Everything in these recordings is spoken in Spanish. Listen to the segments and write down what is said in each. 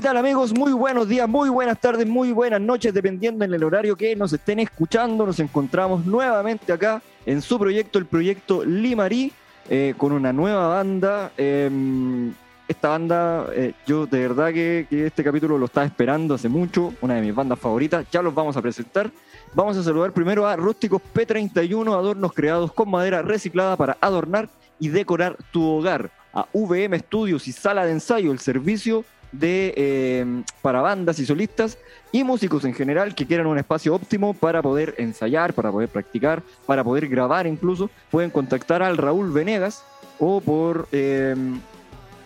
¿Qué tal amigos? Muy buenos días, muy buenas tardes, muy buenas noches, dependiendo en el horario que nos estén escuchando. Nos encontramos nuevamente acá en su proyecto, el proyecto Limarí, eh, con una nueva banda. Em, esta banda, eh, yo de verdad que, que este capítulo lo estaba esperando hace mucho, una de mis bandas favoritas, ya los vamos a presentar. Vamos a saludar primero a Rústicos P31, adornos creados con madera reciclada para adornar y decorar tu hogar. A VM Studios y Sala de Ensayo, el servicio de, eh, para bandas y solistas y músicos en general que quieran un espacio óptimo para poder ensayar, para poder practicar, para poder grabar incluso. Pueden contactar al Raúl Venegas o por eh,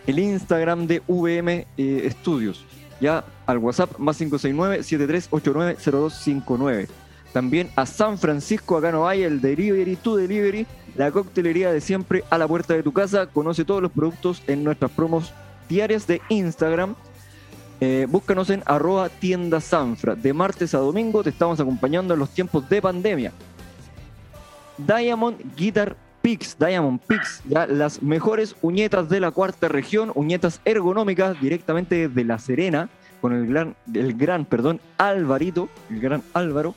el Instagram de VM eh, Studios. Ya al WhatsApp más 569-7389-0259. También a San Francisco, acá no hay el Delivery, tu Delivery, la coctelería de siempre a la puerta de tu casa. Conoce todos los productos en nuestras promos diarias de Instagram. Eh, búscanos en arroba tienda Sanfra. De martes a domingo te estamos acompañando en los tiempos de pandemia. Diamond Guitar Picks, Diamond Picks, ya las mejores uñetas de la cuarta región, uñetas ergonómicas directamente de La Serena, con el gran, el gran, perdón, Alvarito, el gran Álvaro.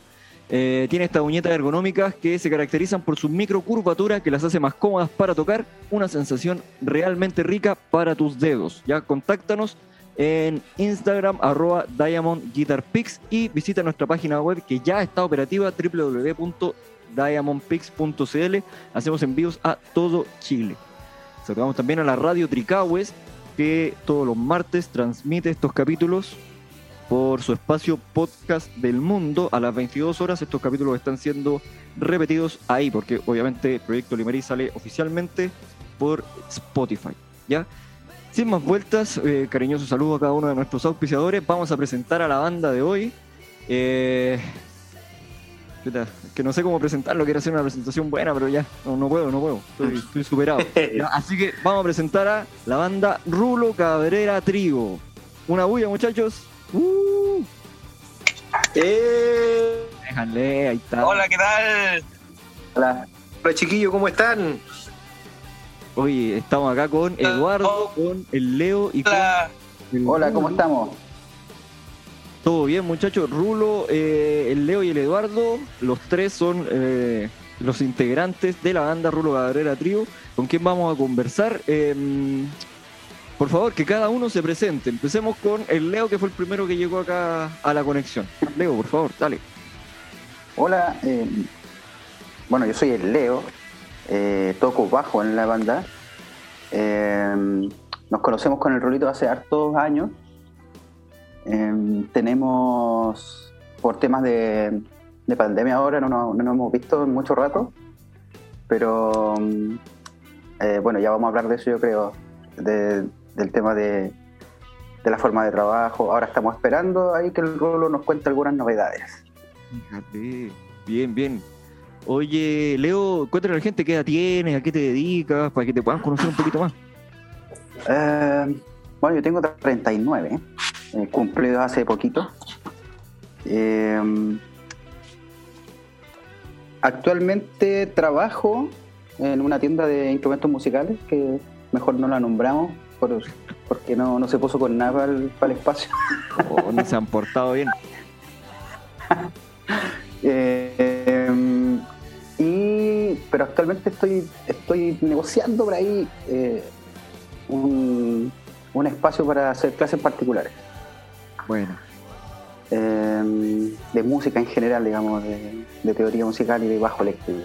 Eh, tiene estas uñetas ergonómicas que se caracterizan por su microcurvatura que las hace más cómodas para tocar, una sensación realmente rica para tus dedos. Ya contáctanos en Instagram arroba Diamond Guitar Picks y visita nuestra página web que ya está operativa www.diamondpix.cl. Hacemos envíos a todo Chile. Saludamos también a la radio Tricahues que todos los martes transmite estos capítulos por su espacio podcast del mundo a las 22 horas. Estos capítulos están siendo repetidos ahí, porque obviamente Proyecto Limarí sale oficialmente por Spotify. ¿ya? Sin más vueltas, eh, cariñoso saludo a cada uno de nuestros auspiciadores. Vamos a presentar a la banda de hoy. Eh, que no sé cómo presentarlo, quiero hacer una presentación buena, pero ya, no, no puedo, no puedo, estoy, estoy superado. Así que vamos a presentar a la banda Rulo Cabrera Trigo. Una bulla, muchachos. Uh. ¡Eh! Déjale, ahí está. Hola, ¿qué tal? Hola. Hola chiquillos, ¿cómo están? Oye, estamos acá con Eduardo, con el Leo y con Hola. el Hola, ¿cómo estamos? Todo bien, muchachos. Rulo, eh, el Leo y el Eduardo, los tres son eh, los integrantes de la banda Rulo Cabrera Trío, con quien vamos a conversar. Eh, por favor, que cada uno se presente. Empecemos con el Leo, que fue el primero que llegó acá a la conexión. Leo, por favor, dale. Hola, eh, bueno, yo soy el Leo, eh, toco bajo en la banda. Eh, nos conocemos con el Rolito hace hartos años. Eh, tenemos, por temas de, de pandemia ahora, no, nos- no nos hemos visto en mucho rato, pero mm, eh, bueno, ya vamos a hablar de eso, yo creo, del tema de, de la forma de trabajo. Ahora estamos esperando ahí que el Rolo nos cuente algunas novedades. Fíjate. Bien, bien. Oye, Leo, cuéntale a la gente qué edad tienes, a qué te dedicas, para que te puedan conocer un poquito más. Eh, bueno, yo tengo 39, eh, cumplidos hace poquito. Eh, actualmente trabajo en una tienda de instrumentos musicales que mejor no la nombramos por- porque no, no se puso con nada para el, para el espacio. Oh, no se han portado bien. Eh, y, pero actualmente estoy, estoy negociando por ahí eh, un, un espacio para hacer clases particulares. Bueno, eh, de música en general, digamos, de, de teoría musical y de bajo eléctrico.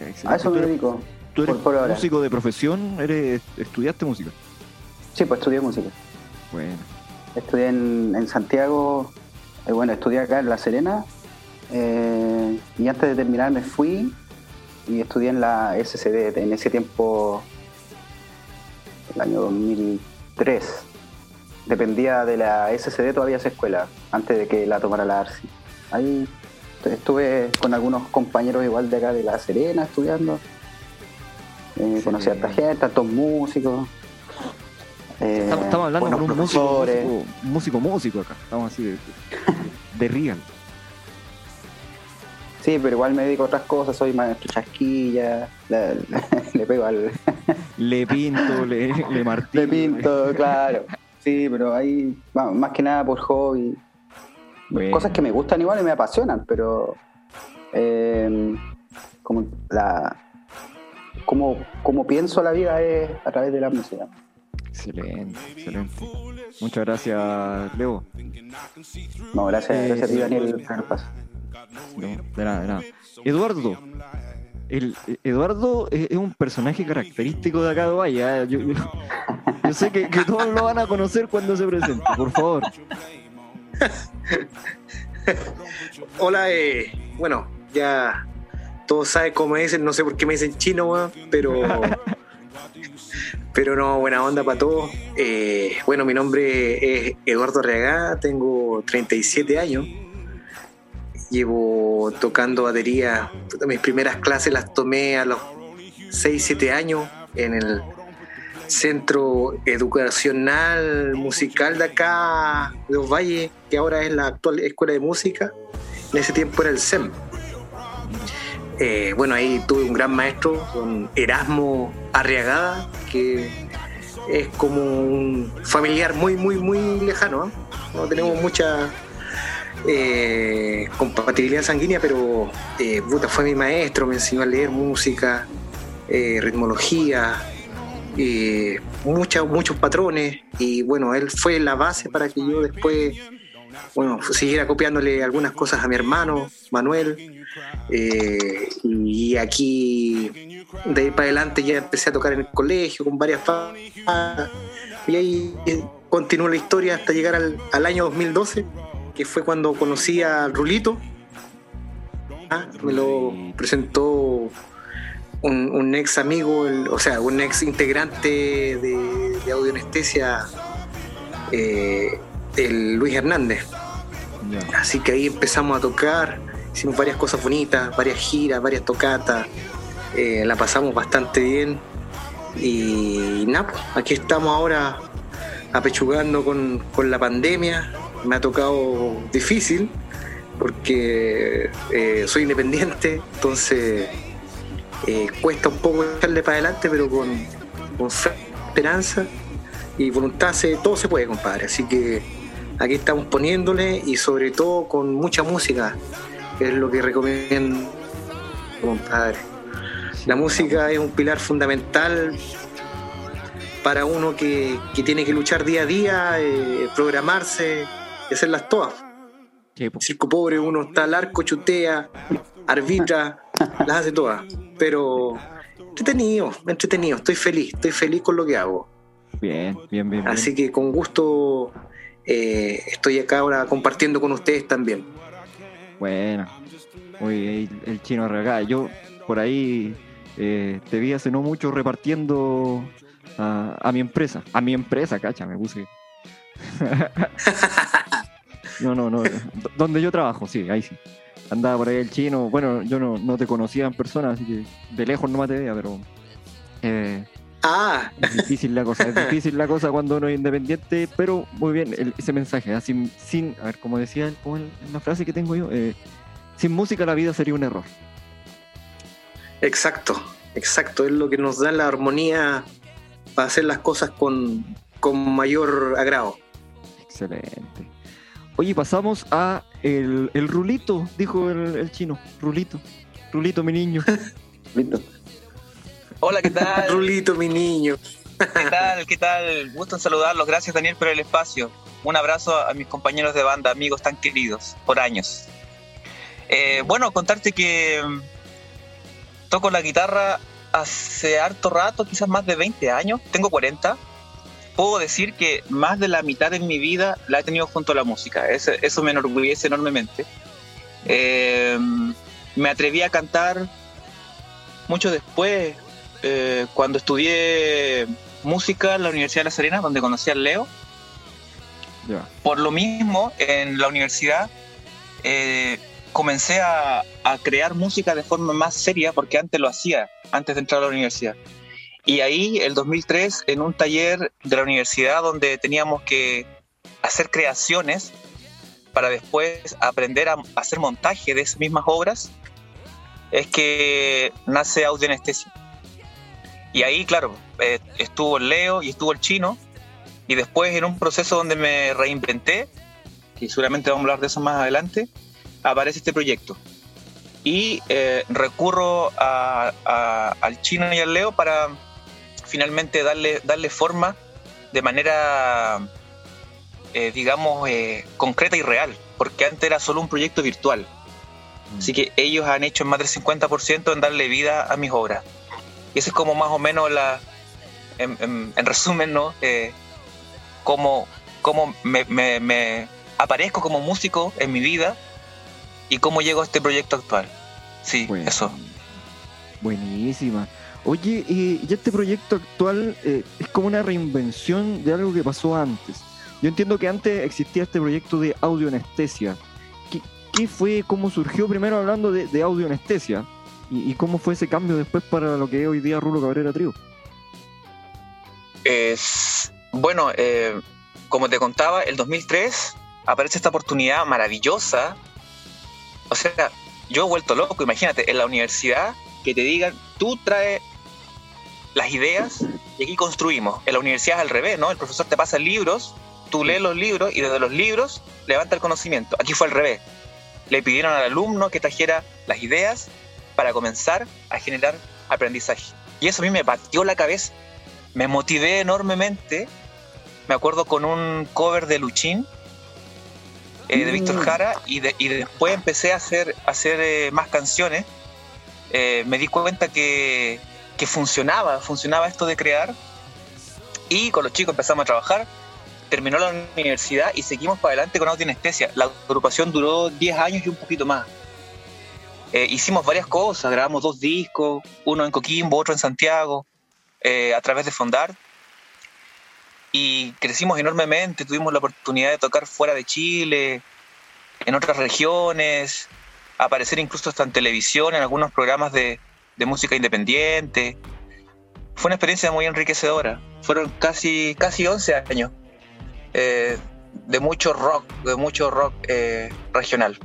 excelente. A eso ¿Tú me dedico. Tú eres por- por ahora. músico de profesión? ¿Eres, ¿Estudiaste música? Sí, pues estudié música. Bueno, Estudié en, en Santiago, eh, bueno, estudié acá en La Serena eh, y antes de terminar me fui y estudié en la SCD en ese tiempo, el año 2003. Dependía de la SCD todavía esa escuela, antes de que la tomara la ARSI. Ahí estuve con algunos compañeros igual de acá de La Serena estudiando. Eh, conocí a harta gente, a hartos músicos. Eh, estamos, estamos hablando con un músico, músico, músico, músico acá. Estamos así de, de real. Sí, pero igual me dedico a otras cosas, soy maestro chasquilla, le, le pego al Le pinto, le, le martillo. le pinto, claro. Sí, pero ahí, más que nada por hobby. Cosas que me gustan igual y me apasionan, pero eh, como la como, como pienso la vida es a través de la música. Excelente, excelente. Muchas gracias, Leo. No, gracias, gracias a ti, Daniel. de nada, de nada. Eduardo, el, Eduardo es, un personaje característico de acá de Valle. ¿eh? Yo, sé que, todos lo van a conocer cuando se presente, por favor. Hola, eh, bueno, ya todos saben cómo dicen, no sé por qué me dicen chino, pero. pero no, buena onda para todos. Eh, bueno, mi nombre es Eduardo Reagá, tengo 37 años Llevo tocando batería. Mis primeras clases las tomé a los 6, 7 años en el centro educacional musical de acá, de Los Valles, que ahora es la actual escuela de música. En ese tiempo era el SEM. Eh, bueno, ahí tuve un gran maestro, don Erasmo Arriagada, que es como un familiar muy, muy, muy lejano. ¿eh? No tenemos mucha eh, compatibilidad sanguínea, pero eh, fue mi maestro, me enseñó a leer música, ritmología, muchos patrones, y bueno, él fue la base para que yo después, bueno, siguiera copiándole algunas cosas a mi hermano, Manuel, y aquí de ahí para adelante ya empecé a tocar en el colegio con varias y ahí continuó la historia hasta llegar al, al año 2012 que fue cuando conocí a Rulito. Ah, me lo presentó un, ex amigo, o sea, un ex integrante de, de Audio Anestesia, eh, el Luis Hernández. Así que ahí empezamos a tocar, hicimos varias cosas bonitas, varias giras, varias tocatas, eh, la pasamos bastante bien. Y nada, pues, aquí estamos ahora apechugando con, con la pandemia, me ha tocado difícil porque eh, soy independiente, entonces eh, cuesta un poco echarle para adelante, pero con, esperanza y voluntad se, todo se puede, compadre. Así que aquí estamos poniéndole y sobre todo con mucha música, que es lo que recomiendo, compadre. La música es un pilar fundamental para uno que, tiene que luchar día a día, eh, programarse, y hacerlas todas. Circo pobre, uno está al arco, chutea, arbitra, las hace todas. Pero entretenido, entretenido, estoy feliz, estoy feliz con lo que hago. Bien, bien, bien. Así que con gusto eh, estoy acá ahora compartiendo con ustedes también. Bueno, el, chino regá. Yo por ahí eh, te vi hace no mucho repartiendo a, mi empresa. A mi empresa, cacha, me puse. No, no, no. Donde yo trabajo, sí, ahí sí. Andaba por ahí el chino. Bueno, yo no, te conocía en persona, así que de lejos no me te veía, pero. Eh, ah. Es difícil la cosa, es difícil la cosa cuando uno es independiente, pero muy bien ese mensaje. ¿ah? Sin, sin, a ver, como decía como la frase que tengo yo, eh, sin música la vida sería un error. Exacto, exacto. Es lo que nos da la armonía para hacer las cosas con, con mayor agrado. Excelente. Oye, pasamos a el, rulito, dijo el, chino. Rulito. Rulito, mi niño. Rulito. Hola, ¿qué tal? Rulito, mi niño. ¿Qué tal? ¿Qué tal? Gusto en saludarlos. Gracias, Daniel, por el espacio. Un abrazo a mis compañeros de banda, amigos tan queridos, por años. Eh, bueno, contarte que mm, toco la guitarra hace harto rato, quizás más de 20 años. Tengo 40 puedo decir que más de la mitad de mi vida la he tenido junto a la música. Eso, eso me enorgullece enormemente. Eh, me atreví a cantar mucho después, eh, cuando estudié música en la Universidad de La Serena, donde conocí al Leo. Por lo mismo, en la universidad eh, comencé a, a crear música de forma más seria, porque antes lo hacía, antes de entrar a la universidad. Y ahí, el 2003, en un taller de la universidad donde teníamos que hacer creaciones para después aprender a hacer montaje de esas mismas obras, es que nace Audio Anestesia. Y ahí, claro, eh, estuvo el Leo y estuvo el Chino, Y después en un proceso donde me reinventé, que seguramente vamos a hablar de eso más adelante, aparece este proyecto. Y eh, recurro al chino y al Leo para finalmente darle, darle forma de manera, eh, digamos, eh, concreta y real, porque antes era solo un proyecto virtual. Mm. Así que ellos han hecho más del 50% en darle vida a mis obras. Y ese es como más o menos la, en, resumen, ¿no? Eh, cómo, me, aparezco como músico en mi vida y cómo llego a este proyecto actual. Sí, eso. Buenísima. Oye, y este proyecto actual eh, es como una reinvención de algo que pasó antes. Yo entiendo que antes existía este proyecto de audioanestesia. ¿Qué, qué fue, cómo surgió primero hablando de, de audioanestesia? Y, cómo fue ese cambio después para lo que es hoy día Rulo Cabrera Trío? Es, bueno, eh, como te contaba, el 2003 aparece esta oportunidad maravillosa. O sea, yo he vuelto loco, imagínate, en la universidad que te digan, tú traes las ideas y aquí construimos. En la universidad es al revés, ¿no? El profesor te pasa libros, tú lees los libros y desde los libros levanta el conocimiento. Aquí fue al revés. Le pidieron al alumno que trajera las ideas para comenzar a generar aprendizaje. Y eso a mí me partió la cabeza. Me motivé enormemente. Me acuerdo con un cover de Luchín, eh, de Víctor mm. Jara, y, después empecé a hacer, hacer eh, más canciones. Eh, me di cuenta que, que funcionaba, funcionaba esto de crear. Y con los chicos empezamos a trabajar. Terminó la universidad y seguimos para adelante con Anestesia. La agrupación duró 10 años y un poquito más. Eh, hicimos varias cosas, grabamos dos discos, uno en Coquimbo, otro en Santiago, eh, a través de Fondar. Y crecimos enormemente, tuvimos la oportunidad de tocar fuera de Chile, en otras regiones, aparecer incluso hasta en televisión, en algunos programas de, de música independiente. Fue una experiencia muy enriquecedora. Fueron casi, casi 11 años eh, de mucho rock, de mucho rock regional.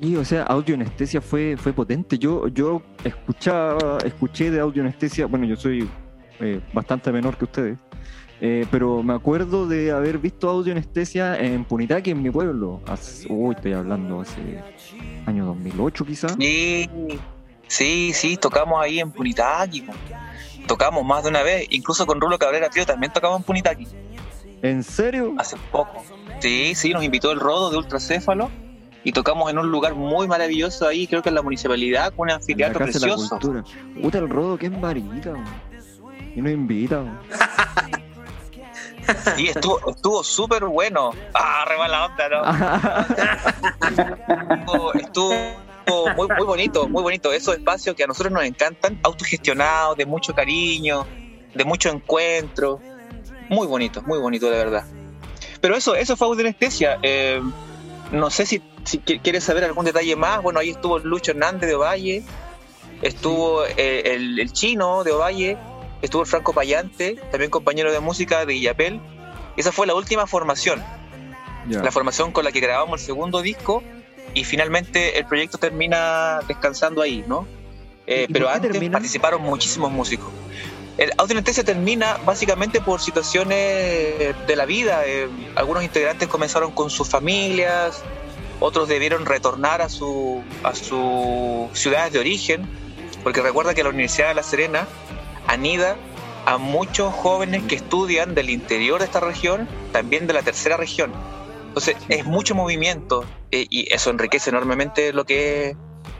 Y, o sea, audio anestesia fue, fue potente. Yo, yo escuchaba, escuché de audio anestesia, bueno, yo soy eh, bastante menor que ustedes, pero me acuerdo de haber visto audio anestesia en Punitaqui, en mi pueblo. uy, estoy hablando hace año 2008 quizás. Sí, Sí, sí, tocamos ahí en Punitaqui. Tocamos más de una vez, incluso con Rulo Cabrera, tío, también tocamos en Punitaqui. ¿En serio? Hace poco. Sí, sí, nos invitó el Rodo de Ultracéfalo y tocamos en un lugar muy maravilloso ahí, creo que en la municipalidad, con un anfiteatro precioso. Puta, el Rodo, que es marita, y nos invita. Y estuvo, estuvo súper bueno. Ah, re mala onda, ¿no? estuvo muy, muy bonito, muy bonito. Esos espacios que a nosotros nos encantan, autogestionados, de mucho cariño, de mucho encuentro. Muy bonito, muy bonito de verdad. Pero eso, eso fue Audionestesia. Eh, no sé si, si, quieres saber algún detalle más. Bueno, ahí estuvo Lucho Hernández de Ovalle, estuvo eh, el, chino de Ovalle, estuvo el Franco Payante, también compañero de música de Illapel. Esa fue la última formación. La formación con la que grabamos el segundo disco y finalmente el proyecto termina descansando ahí, ¿no? Eh, pero antes participaron muchísimos músicos. El Audionestesia termina básicamente por situaciones de la vida. Eh, algunos integrantes comenzaron con sus familias, otros debieron retornar a, su, a sus ciudades de origen, porque recuerda que la Universidad de La Serena anida a muchos jóvenes que estudian del interior de esta región, también de la tercera región. Entonces es mucho movimiento eh, y eso enriquece enormemente lo que es,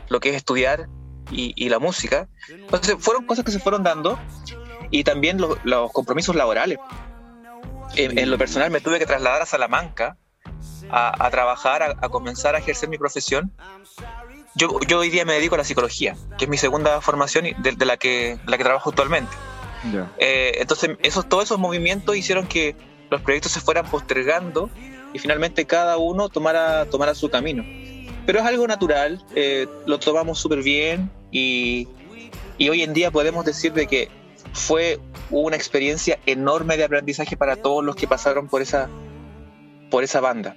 lo que es estudiar y, la música. Entonces fueron cosas que se fueron dando y también los compromisos laborales. En, lo personal me tuve que trasladar a Salamanca a, trabajar, a, comenzar a ejercer mi profesión. Yo, yo, hoy día me dedico a la psicología, que es mi segunda formación de, la, que, la que trabajo actualmente. Eh, entonces esos, todos esos movimientos hicieron que los proyectos se fueran postergando y finalmente cada uno tomara, tomara su camino. Pero es algo natural, eh, lo tomamos súper bien y, y, hoy en día podemos decir de que fue una experiencia enorme de aprendizaje para todos los que pasaron por esa, por esa banda.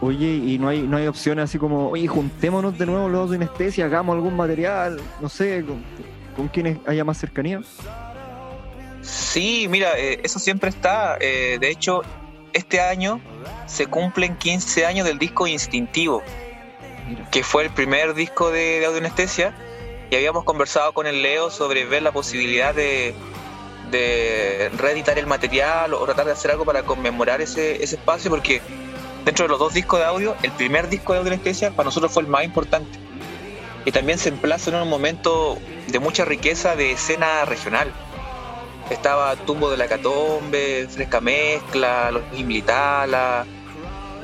Oye, y no hay, no hay opciones así como, oye, juntémonos de nuevo los de anestesia, hagamos algún material, no sé, con, con quienes haya más cercanía. Sí, mira, eh, eso siempre está. Eh, de hecho, este año se cumplen 15 años del disco Instintivo, que fue el primer disco de, de audionestesia. Y habíamos conversado con el Leo sobre ver la posibilidad de, de reeditar el material o tratar de hacer algo para conmemorar ese, ese espacio, porque dentro de los dos discos de audio, el primer disco de audionestesia para nosotros fue el más importante. Y también se emplaza en un momento de mucha riqueza de escena regional estaba Tumbo de la Catombe, Fresca Mezcla, Los Militala,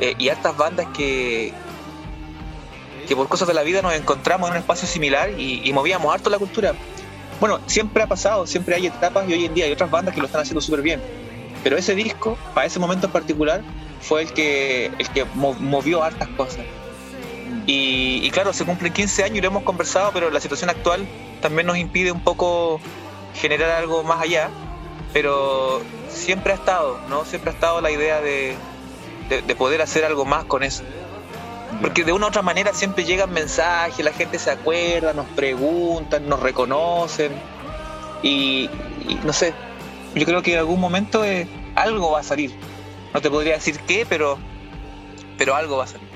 eh, y estas bandas que, que por cosas de la vida nos encontramos en un espacio similar y, movíamos harto la cultura. Bueno, siempre ha pasado, siempre hay etapas y hoy en día hay otras bandas que lo están haciendo súper bien. Pero ese disco, para ese momento en particular, fue el que, el que movió hartas cosas. Y, y, claro, se cumplen 15 años y lo hemos conversado, pero la situación actual también nos impide un poco generar algo más allá, pero siempre ha estado, ¿no? Siempre ha estado la idea de, de, poder hacer algo más con eso. Porque de una u otra manera siempre llegan mensajes, la gente se acuerda, nos preguntan, nos reconocen. Y, no sé, yo creo que en algún momento eh, algo va a salir. No te podría decir qué, pero, pero algo va a salir.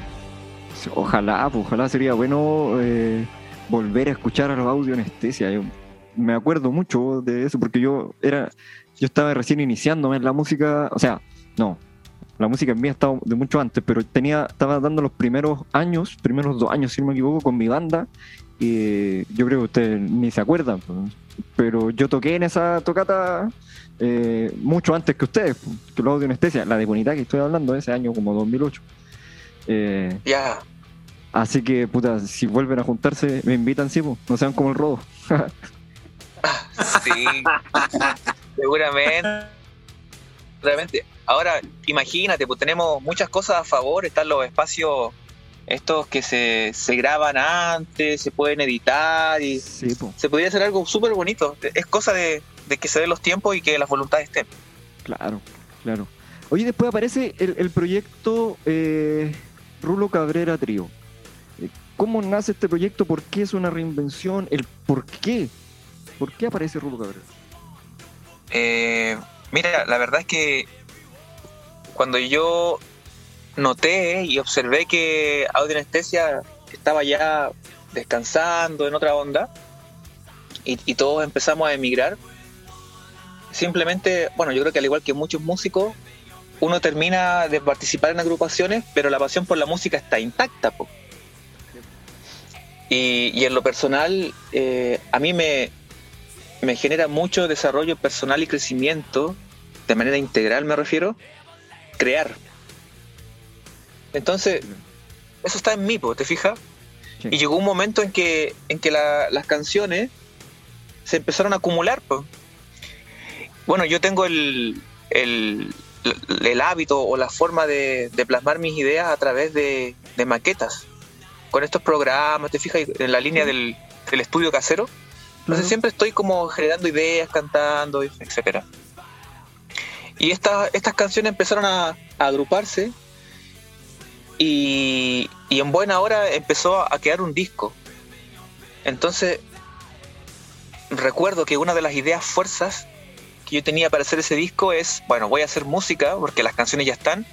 Ojalá, pues, ojalá sería bueno eh, volver a escuchar a los audio anestesia me acuerdo mucho de eso porque yo era yo estaba recién iniciándome en la música, o sea, no, la música en mí ha estado de mucho antes, pero tenía estaba dando los primeros años, primeros dos años si no me equivoco, con mi banda y yo creo que ustedes ni se acuerdan, pero yo toqué en esa tocata eh, mucho antes que ustedes, que los de anestesia, la de Bonita que estoy hablando, ese año como 2008. Eh, ya. Así que, puta, si vuelven a juntarse, me invitan, sí, no sean como el rodo. Sí, seguramente. Realmente. Ahora, imagínate, pues tenemos muchas cosas a favor, están los espacios estos que se, se graban antes, se pueden editar y se podría hacer algo súper bonito. Es cosa de, que se den los tiempos y que las voluntades estén. Claro, claro. Oye, después aparece el, proyecto eh, Rulo Cabrera Trío. Eh, ¿Cómo nace este proyecto? ¿Por qué es una reinvención? ¿El por qué ¿Por qué aparece Rulo Cabrera? Eh, mira, la verdad es que cuando yo noté y observé que Audio Anestesia estaba ya descansando en otra onda y, todos empezamos a emigrar, simplemente, bueno, yo creo que al igual que muchos músicos, uno termina de participar en agrupaciones, pero la pasión por la música está intacta. Y, en lo personal, eh, a mí me, me genera mucho desarrollo personal y crecimiento, de manera integral me refiero, crear. Entonces, eso está en mí, ¿te fijas? Y llegó un momento en que, en que las canciones se empezaron a acumular. Bueno, yo tengo el, el, hábito o la forma de, plasmar mis ideas a través de, maquetas. Con estos programas, ¿te fijas? En la línea del, del estudio casero entonces siempre estoy como generando ideas, cantando, etcétera. Y estas estas canciones empezaron a, agruparse y, en buena hora empezó a quedar un disco. Entonces recuerdo que una de las ideas fuerzas que yo tenía para hacer ese disco es, bueno, voy a hacer música porque las canciones ya están,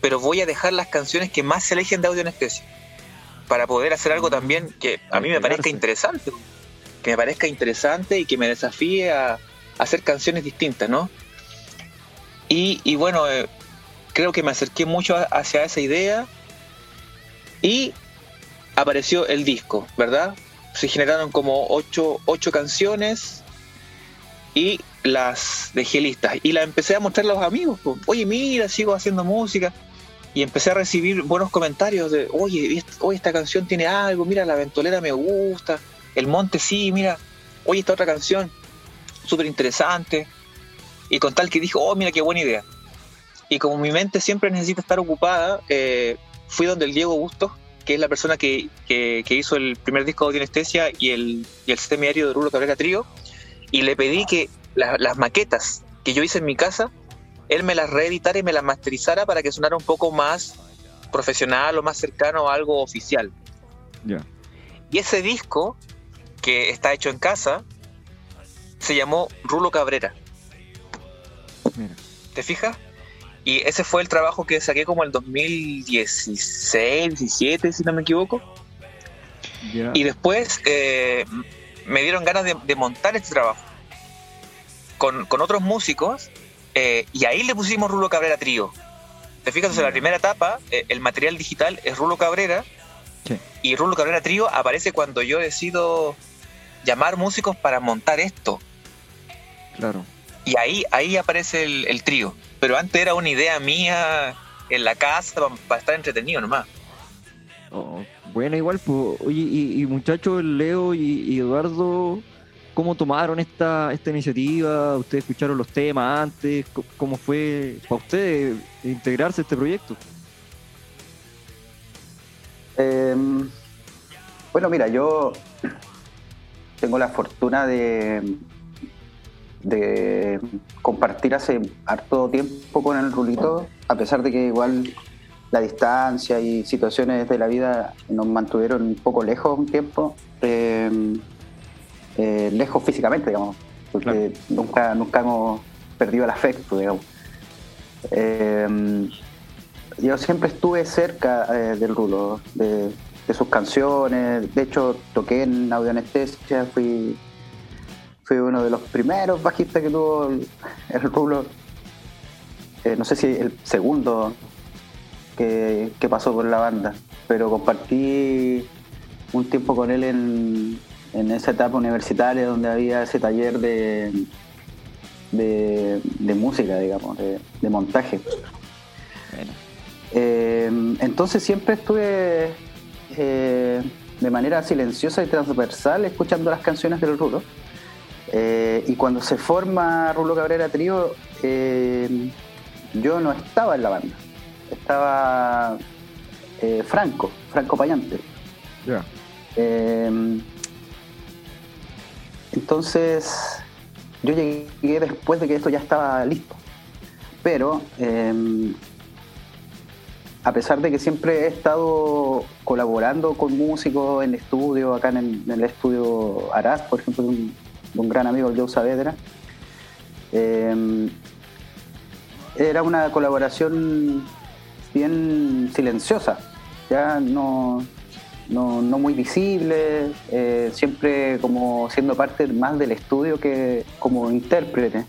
pero voy a dejar las canciones que más se eligen de audio anestesia para poder hacer algo también que a mí me parezca interesante que me parezca interesante y que me desafíe a, hacer canciones distintas, ¿no? Y, bueno, eh, creo que me acerqué mucho hacia esa idea y apareció el disco, ¿verdad? Se generaron como ocho, ocho canciones y las dejé listas. Y las empecé a mostrar a los amigos. Oye, mira, sigo haciendo música. Y empecé a recibir buenos comentarios de, oye, oye, esta canción tiene algo, mira, la ventolera me gusta. El Monte, sí, mira, oye, esta otra canción, súper interesante. Y con tal que dijo, oh, mira qué buena idea. Y como mi mente siempre necesita estar ocupada, eh, fui donde el Diego Bustos, que es la persona que, hizo el primer disco de Anestesia y el, y el semiario de Rulo Cabrera Trío, y le pedí que las maquetas que yo hice en mi casa, él me las reeditara y me las masterizara para que sonara un poco más profesional o más cercano a algo oficial. Y ese disco que está hecho en casa, se llamó Rulo Cabrera. ¿Te fijas? Y ese fue el trabajo que saqué como el 2016, 17, si no me equivoco. Y después eh, me dieron ganas de, montar este trabajo con, otros músicos eh, y ahí le pusimos Rulo Cabrera Trío. Te fijas, en la primera etapa, eh, el material digital es Rulo Cabrera y Rulo Cabrera Trío aparece cuando yo decido llamar músicos para montar esto. Claro. Y ahí, ahí aparece el, trío. Pero antes era una idea mía en la casa para, estar entretenido nomás. Oh, bueno, igual, pues, oye, y, muchachos, Leo y, Eduardo, ¿cómo tomaron esta, esta iniciativa? ¿Ustedes escucharon los temas antes? ¿Cómo fue para ustedes integrarse a este proyecto? Em, bueno, mira, yo tengo la fortuna de, de compartir hace harto tiempo con el Rulito, a pesar de que igual la distancia y situaciones de la vida nos mantuvieron un poco lejos un tiempo, em, eh, lejos físicamente, digamos, porque nunca, nunca hemos perdido el afecto, digamos. Em, yo siempre estuve cerca eh, del Rulo, de, de, sus canciones, de hecho toqué en Audio Anestesia, fui fue uno de los primeros bajistas que tuvo el, Rulo. Eh, no sé si el segundo que, pasó por la banda, pero compartí un tiempo con él en, esa etapa universitaria donde había ese taller de, de, música, digamos, de, montaje. Eh, entonces siempre estuve eh, de manera silenciosa y transversal escuchando las canciones del Rulo eh, y cuando se forma Rulo Cabrera Trío, eh, yo no estaba en la banda. Estaba eh, Franco, Franco Payante. entonces, yo llegué después de que esto ya estaba listo. Pero, a pesar de que siempre he estado colaborando con músicos en estudio, acá en el, estudio Arás, por ejemplo, de un gran amigo, el Joe Saavedra. Eh, era una colaboración bien silenciosa, ya no, no, muy visible, eh, siempre como siendo parte más del estudio que como intérprete.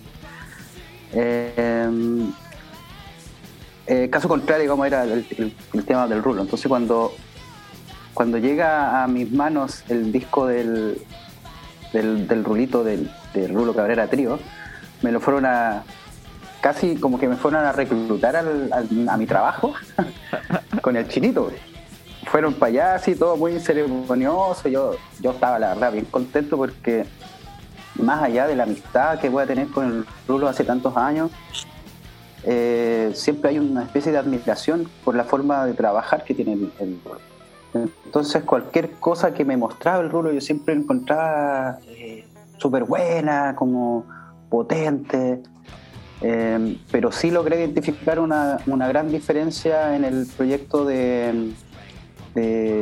Eh, caso contrario, como era el, tema del rulo. Entonces cuando, cuando llega a mis manos el disco del, del, rulito del, Rulo Cabrera Trío, me lo fueron a, casi como que me fueron a reclutar a mi trabajo con el chinito. Fueron para allá, así, todo muy ceremonioso. Yo, yo estaba, la verdad, bien contento porque más allá de la amistad que voy a tener con el Rulo hace tantos años, eh, siempre hay una especie de admiración por la forma de trabajar que tiene el, el entonces cualquier cosa que me mostraba el rulo yo siempre encontraba eh, súper buena, como potente, eh, pero sí logré identificar una, gran diferencia en el proyecto de,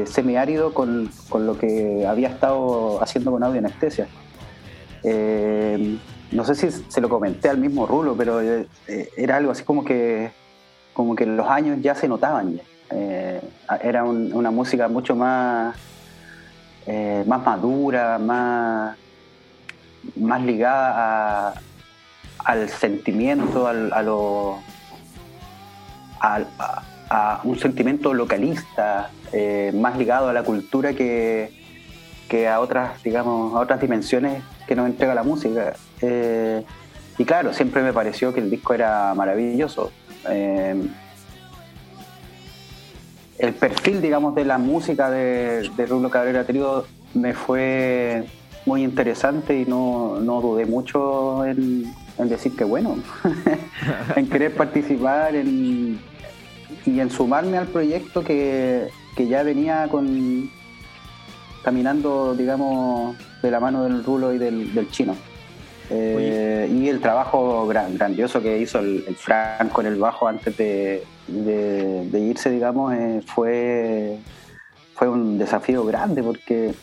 semiárido con, lo que había estado haciendo con audio anestesia. Eh, no sé si se lo comenté al mismo Rulo, pero era algo así como que, como que los años ya se notaban. Eh, era una música mucho más, eh, más madura, más, más ligada al sentimiento, a, lo, a, un sentimiento localista, eh, más ligado a la cultura que, que, a otras, digamos, a otras dimensiones que nos entrega la música. y claro, siempre me pareció que el disco era maravilloso el perfil, digamos, de la música de, de Rulo Cabrera Trío me fue muy interesante y no, dudé mucho en, decir que bueno, en querer participar y en sumarme al proyecto que, ya venía con caminando, digamos, de la mano del Rulo y del chino. Eh, y el trabajo grandioso que hizo el, Franco en el bajo antes de, irse, digamos, eh, fue, fue un desafío grande porque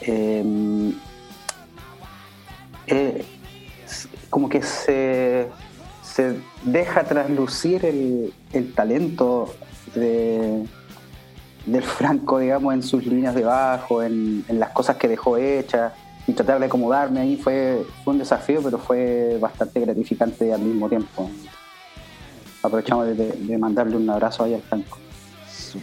eh, como que se, se deja traslucir el, el talento de, del Franco, digamos, en sus líneas de bajo, en, en las cosas que dejó hechas y tratar de acomodarme ahí fue, fue un desafío, pero fue bastante gratificante al mismo tiempo. Aprovechamos de, mandarle un abrazo ahí al Franco.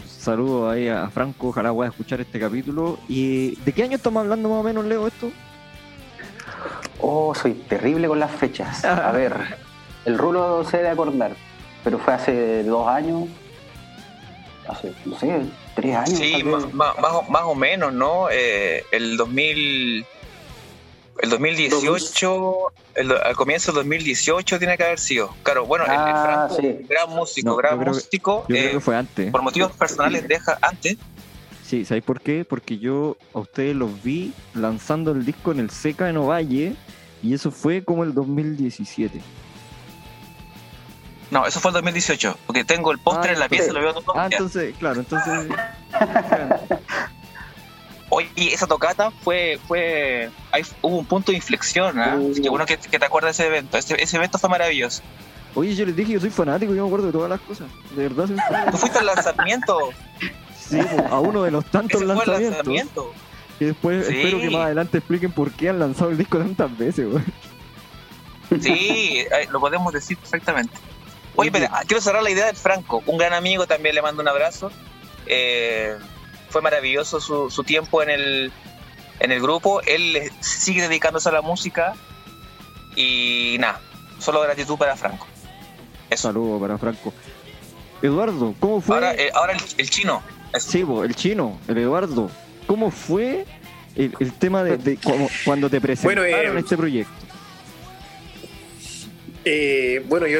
Saludos ahí a Franco, ojalá pueda escuchar este capítulo. ¿Y de qué año estamos hablando más o menos, Leo, esto? Oh, soy terrible con las fechas. A ver, el rulo se debe acordar, pero fue hace dos años, hace, no sé, tres años. Sí, más, más, más o- más o menos, ¿no? Eh, el 2000. El 2018, el- al comienzo del 2018 tiene que haber sido. Claro, bueno, el- el, Ah, Franco, sí. gran músico, No, gran yo creo que- músico. Yo eh, creo que fue antes. por motivos personales deja antes. Sí, ¿sabéis por qué? Porque yo a ustedes los vi lanzando el disco en el Seca en Ovalle y eso fue como el 2017. No, eso fue el 2018, porque tengo el póster Ah, en la pieza y lo veo todos los Ah, entonces, claro, entonces... Oye, esa tocata fue, fue, ahí hubo un punto de inflexión, ¿ah? Así que bueno que, que te acuerdas de ese evento. Ese, ese evento fue maravilloso. Oye, yo les dije, yo soy fanático, yo me acuerdo de todas las cosas. De verdad soy Tú fuiste al lanzamiento. Sí, po, a uno de los tantos lanzamientos. lanzamiento. Que después Sí. espero que más adelante expliquen por qué han lanzado el disco tantas veces, güey. Sí, eh, lo podemos decir perfectamente. Oye, pero quiero cerrar la idea del Franco. Un gran amigo también le mando un abrazo. Eh, fue maravilloso su, su tiempo en el, en el grupo. Él sigue dedicándose a la música. Y nada, solo gratitud para Franco. Eso. Saludos para Franco. Eduardo, ¿cómo fue? Ahora, eh, ahora el, el chino. Sí, el chino, el Eduardo. ¿Cómo fue el, el tema de, de cómo- cuando te presentaron Bueno, eh, este proyecto? Eh, bueno, yo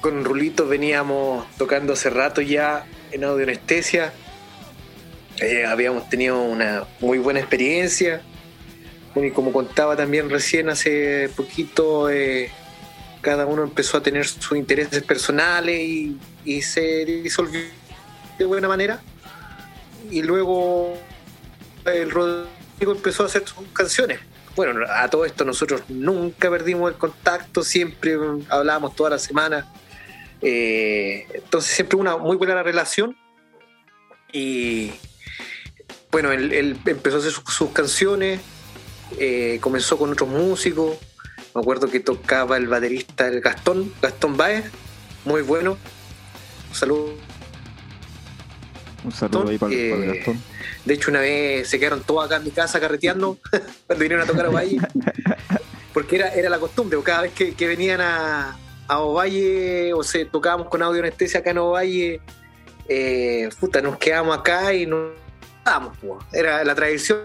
con Rulito veníamos tocando hace rato ya en audio anestesia. Eh, habíamos tenido una muy buena experiencia. Y como contaba también recién hace poquito, eh, cada uno empezó a tener sus intereses personales y, y se disolvió de buena manera. Y luego el Rodrigo empezó a hacer sus canciones bueno, a todo esto nosotros nunca perdimos el contacto, siempre hablábamos toda la semana. Eh, entonces siempre una muy buena relación. Y bueno, él, empezó a hacer sus, sus canciones, eh, comenzó con otros músicos. Me acuerdo que tocaba el baterista el Gastón, Gastón Baez, muy bueno. Un saludo. Un saludo ahí para, eh, para el Gastón. De hecho, una vez se quedaron todos acá en mi casa carreteando cuando vinieron a tocar a Ovalle. Porque era, era la costumbre, o cada vez que, que venían a, a Ovalle, o se tocábamos con audio anestesia acá en Ovalle, eh, puta, nos quedamos acá y nos quedamos, po. Era la tradición.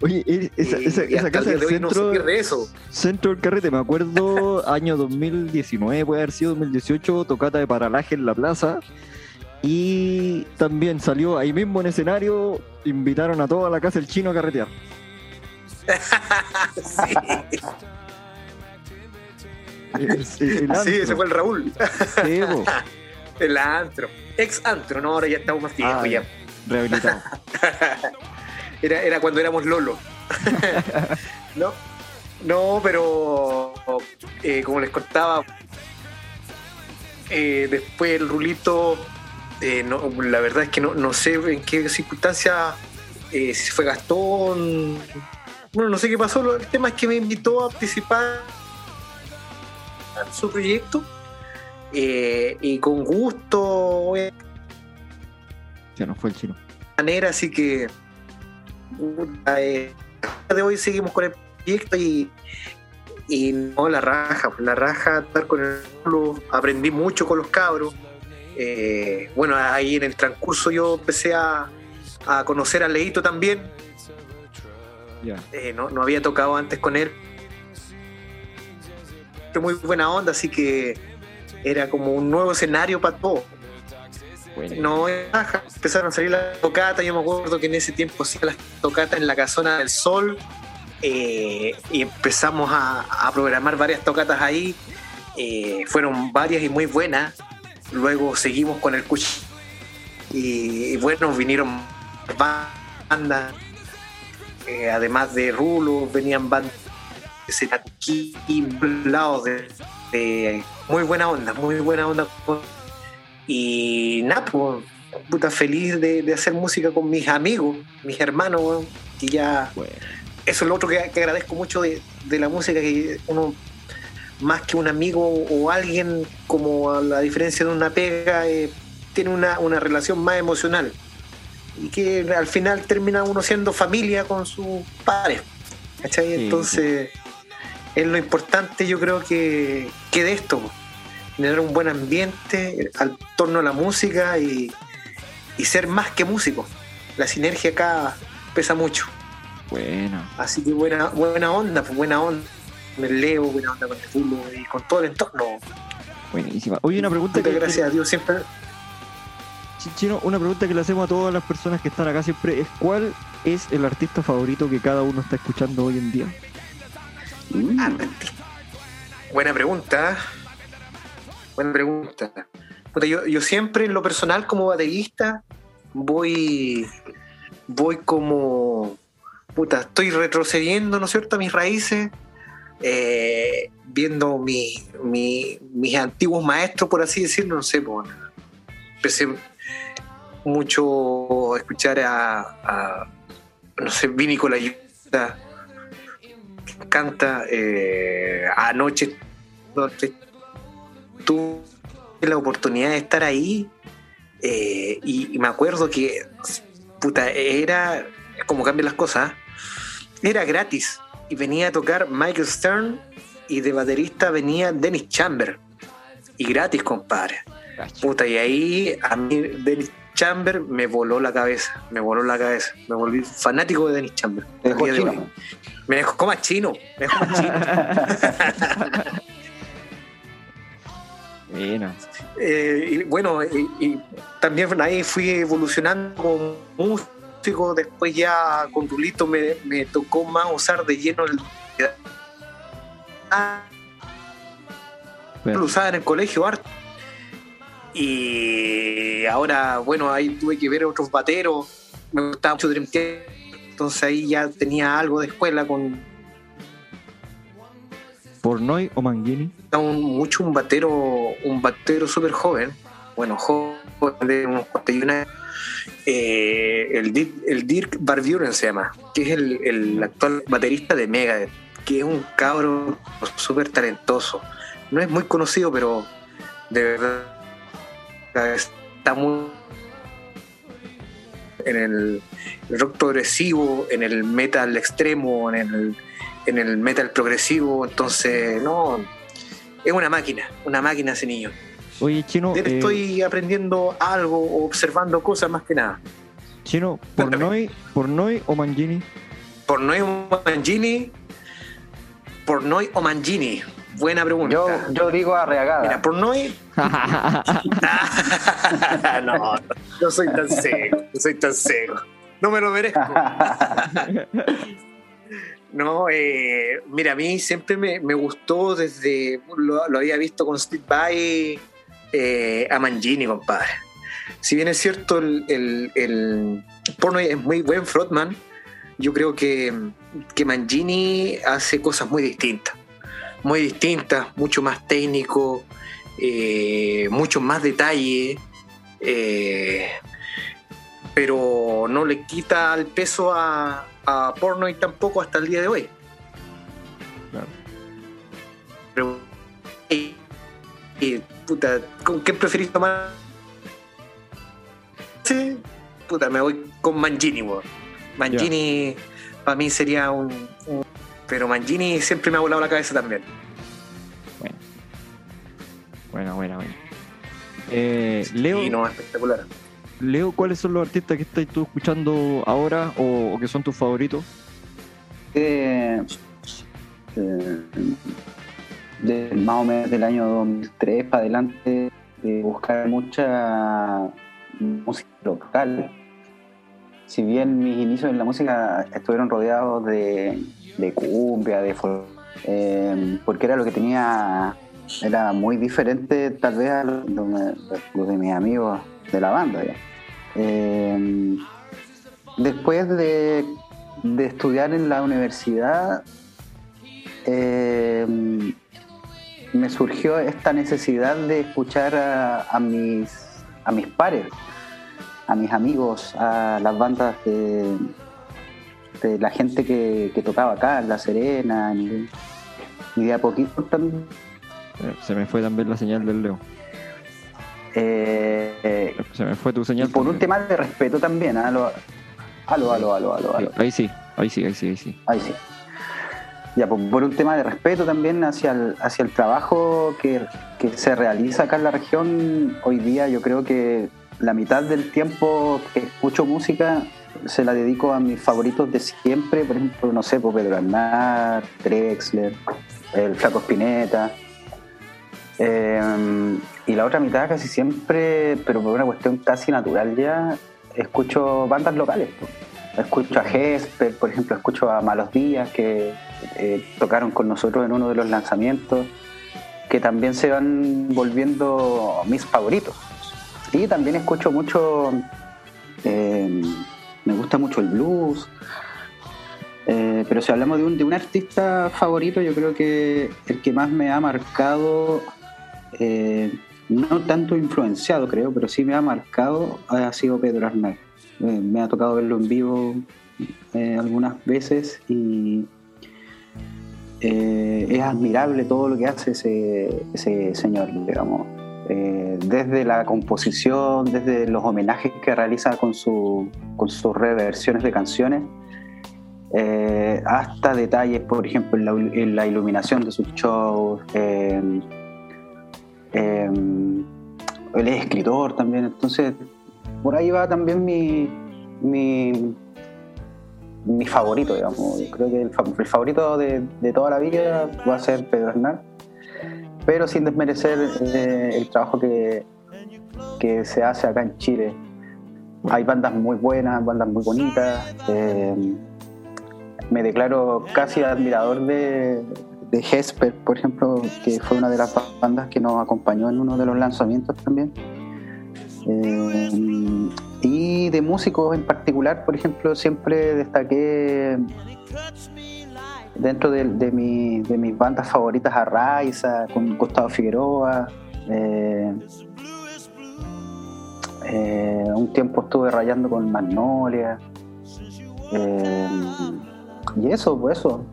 Oye, e- esa, y- esa, y esa hasta casa el del no centro, pierde eso. centro del carrete, me acuerdo, año 2019, puede haber sido 2018, tocata de paralaje en la plaza. Y también salió ahí mismo en escenario, invitaron a toda la casa del chino a carretear. sí, El- el- el sí, ese fue el Raúl. Sí. El antro. Ex antro, no, ahora ya estamos más viejos Ah, ya. Rehabilitado. Era, era cuando éramos Lolo. no, no, pero eh, como les contaba, eh, después el rulito, eh, no, la verdad es que no, no sé en qué circunstancia, eh, si fue Gastón, bueno, no sé qué pasó, el tema es que me invitó a participar en su proyecto eh, y con gusto, Ya no fue el chino. manera, así que eh, de hoy seguimos con el proyecto y, y no la raja, la raja estar con el aprendí mucho con los cabros. Eh, bueno, ahí en el transcurso yo empecé a, a conocer a Leito también, Ya. eh, no, no había tocado antes con él. Fue Muy buena onda, así que era como un nuevo escenario para todos. Bueno. No, ajá, empezaron a salir las tocatas. Yo me acuerdo que en ese tiempo hacía las tocatas en la casona del sol. eh, y empezamos a, a programar varias tocatas ahí. eh, fueron varias y muy buenas. Luego seguimos con el cuch. Y, y bueno, vinieron bandas. eh, además de Rulo, venían bandas ese aquí lado de, de, muy buena onda, muy buena onda. Y nada, pues, puta feliz de, de, hacer música con mis amigos, mis hermanos, que ya... Eso es lo otro que, que agradezco mucho de, de, la música, que uno, más que un amigo o alguien, como a la diferencia de una pega, eh, tiene una, una relación más emocional y que al final termina uno siendo familia con sus padres. ¿cachai? Entonces, es lo importante, yo creo que, que de esto, tener un buen ambiente al torno a la música y, y ser más que músico. La sinergia acá pesa mucho. Bueno. Así que buena, buena onda, pues buena onda el Leo, buena onda con el fútbol y con todo el entorno. Buenísima. Oye, una pregunta que. Gracias a Dios siempre Chino, una pregunta que le hacemos a todas las personas que están acá siempre es ¿cuál es el artista favorito que cada uno está escuchando hoy en día? Mm. Buena pregunta. Buena pregunta. yo, yo, siempre en lo personal como baterista voy voy como puta, estoy retrocediendo, ¿no es cierto?, a mis raíces, eh, viendo mi, mi, mis antiguos maestros, por así decirlo, no sé, pues, empecé mucho escuchar a, a no sé, Vini con la ayuda. Canta eh, anoche. Tuve la oportunidad de estar ahí eh, y, y, me acuerdo que, puta, era como cambian las cosas. Era gratis y venía a tocar Michael Stern y de baterista venía Dennis Chamber. Y gratis, compadre. Puta, y ahí a mí Dennis Chamber me voló la cabeza, me voló la cabeza. Me volví fanático de Dennis Chamber. Me dejó chino. Me dejó más chino, me dejó más chino. bueno. Eh, y bueno, y, y, también ahí fui evolucionando como Después ya con Rulito me, me tocó más usar de lleno el. Lo usaba en el colegio arte y ahora, bueno, ahí tuve que ver otros bateros. Me gustaba mucho Dream Theater. Entonces ahí ya tenía algo de escuela con. ¿Pornoy o Manguini? Un, mucho un batero, un batero súper joven. Bueno, joven de unos 41 años. Eh, el, Dirk, el Barburen se llama, que es el, el actual baterista de Megadeth, que es un cabro súper talentoso. No es muy conocido, pero de verdad está muy en el rock progresivo, en el metal extremo, en el, en el metal progresivo, entonces no, es una máquina, una máquina ese niño. Oye, Chino. Eh, estoy aprendiendo algo o observando cosas más que nada. Chino, ¿Pornoy, Pornoy o Mangini? Pornoy o Mangini. Pornoy o Mangini. Buena pregunta. Yo, yo digo arreagada. Mira, Pornoy. no, no soy tan seco, no soy tan seco. No me lo merezco. No, eh, mira, a mí siempre me, me gustó desde, lo, lo, había visto con Steve Vai eh, a Mangini, compadre. Si bien es cierto, el, el, el porno es muy buen frontman, yo creo que, que Mangini hace cosas muy distintas. Muy distintas, mucho más técnico, eh, mucho más detalle, eh, pero no le quita el peso a, a porno y tampoco hasta el día de hoy. Claro. Pero, y, y, puta, ¿con qué preferís tomar? Sí, puta, me voy con Mangini, weón. Mangini yeah. para mí sería un, un, Pero Mangini siempre me ha volado la cabeza también. Bueno. Bueno, bueno, bueno. Eh, Leo. Sí, no, espectacular. Leo, ¿cuáles son los artistas que estás tú escuchando ahora o, o que son tus favoritos? Eh, eh, de, más o menos del año 2003 para adelante, de buscar mucha música local. Si bien mis inicios en la música estuvieron rodeados de, cumbia, de eh, porque era lo que tenía, era muy diferente tal vez a lo, lo de mis amigos de la banda. Eh, después de, de, estudiar en la universidad, eh, me surgió esta necesidad de escuchar a, mis, a mis pares, a mis amigos, a las bandas de, de la gente que, tocaba acá, en La Serena, y, de a poquito también. Eh, se me fue también la señal del Leo. Eh, se me fue tu señal. por un tema de respeto también, ¿ah? Aló, aló, aló, aló, Ahí sí, ahí sí, ahí sí, ahí sí. Ahí sí. Ya, por, por, un tema de respeto también hacia el, hacia el trabajo que, que, se realiza acá en la región, hoy día yo creo que la mitad del tiempo que escucho música se la dedico a mis favoritos de siempre, por ejemplo, no sé, pues, Pedro Arnaz, Drexler, el Flaco Spinetta. Eh, y la otra mitad casi siempre, pero por una cuestión casi natural ya, escucho bandas locales. Escucho a Gesper, por ejemplo, escucho a Malos Días, que eh, tocaron con nosotros en uno de los lanzamientos, que también se van volviendo mis favoritos. Y también escucho mucho, eh, me gusta mucho el blues, eh, pero si hablamos de un, de un artista favorito, yo creo que el que más me ha marcado, no tanto influenciado creo, pero sí me ha marcado, ha sido Pedro Arnal. me ha tocado verlo en vivo algunas veces y eh, es admirable todo lo que hace ese, señor, digamos. Eh, desde la composición, desde los homenajes que realiza con, su, con sus reversiones de canciones, eh, hasta detalles, por ejemplo, en la, iluminación de sus shows. él es escritor también, entonces por ahí va también mi, mi mi favorito, digamos. Creo que el, favorito de, toda la vida va a ser Pedro Hernán, pero sin desmerecer eh, el trabajo que, que se hace acá en Chile. Hay bandas muy buenas, bandas muy bonitas. Eh, me declaro casi admirador de, de Hesper, por ejemplo, que fue una de las bandas que nos acompañó en uno de los lanzamientos también. Eh, y de músicos en particular, por ejemplo, siempre destaqué dentro de, de, mis bandas favoritas a Raiza, con Gustavo Figueroa. Eh, eh, un tiempo estuve rayando con Magnolia. y eso, pues eso.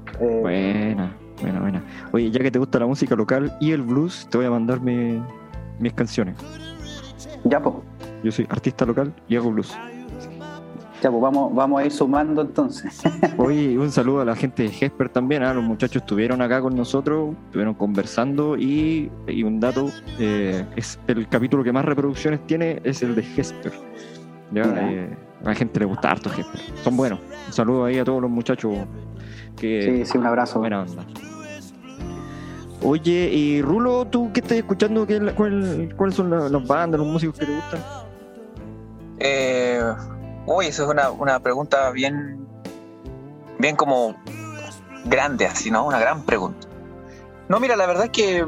buena, buena, buena. Oye, ya que te gusta la música local y el blues, te voy a mandar mis canciones. Ya, pues. Yo soy artista local y hago blues. Ya, pues vamos, vamos a ir sumando entonces. Hoy un saludo a la gente de Hesper también. ¿ah? Los muchachos estuvieron acá con nosotros, estuvieron conversando y, un dato, eh, es el capítulo que más reproducciones tiene es el de Hesper. Eh, a la gente le gusta harto Hesper. Son buenos. Un saludo ahí a todos los muchachos. Que, sí, sí, un abrazo. Buena onda. Oye, y Rulo, ¿tú qué estás escuchando? ¿Cuáles son las, bandas, los músicos que te gustan? Eh, uy, eso es una, pregunta bien, bien como grande, así, ¿no? Una gran pregunta. No, mira, la verdad es que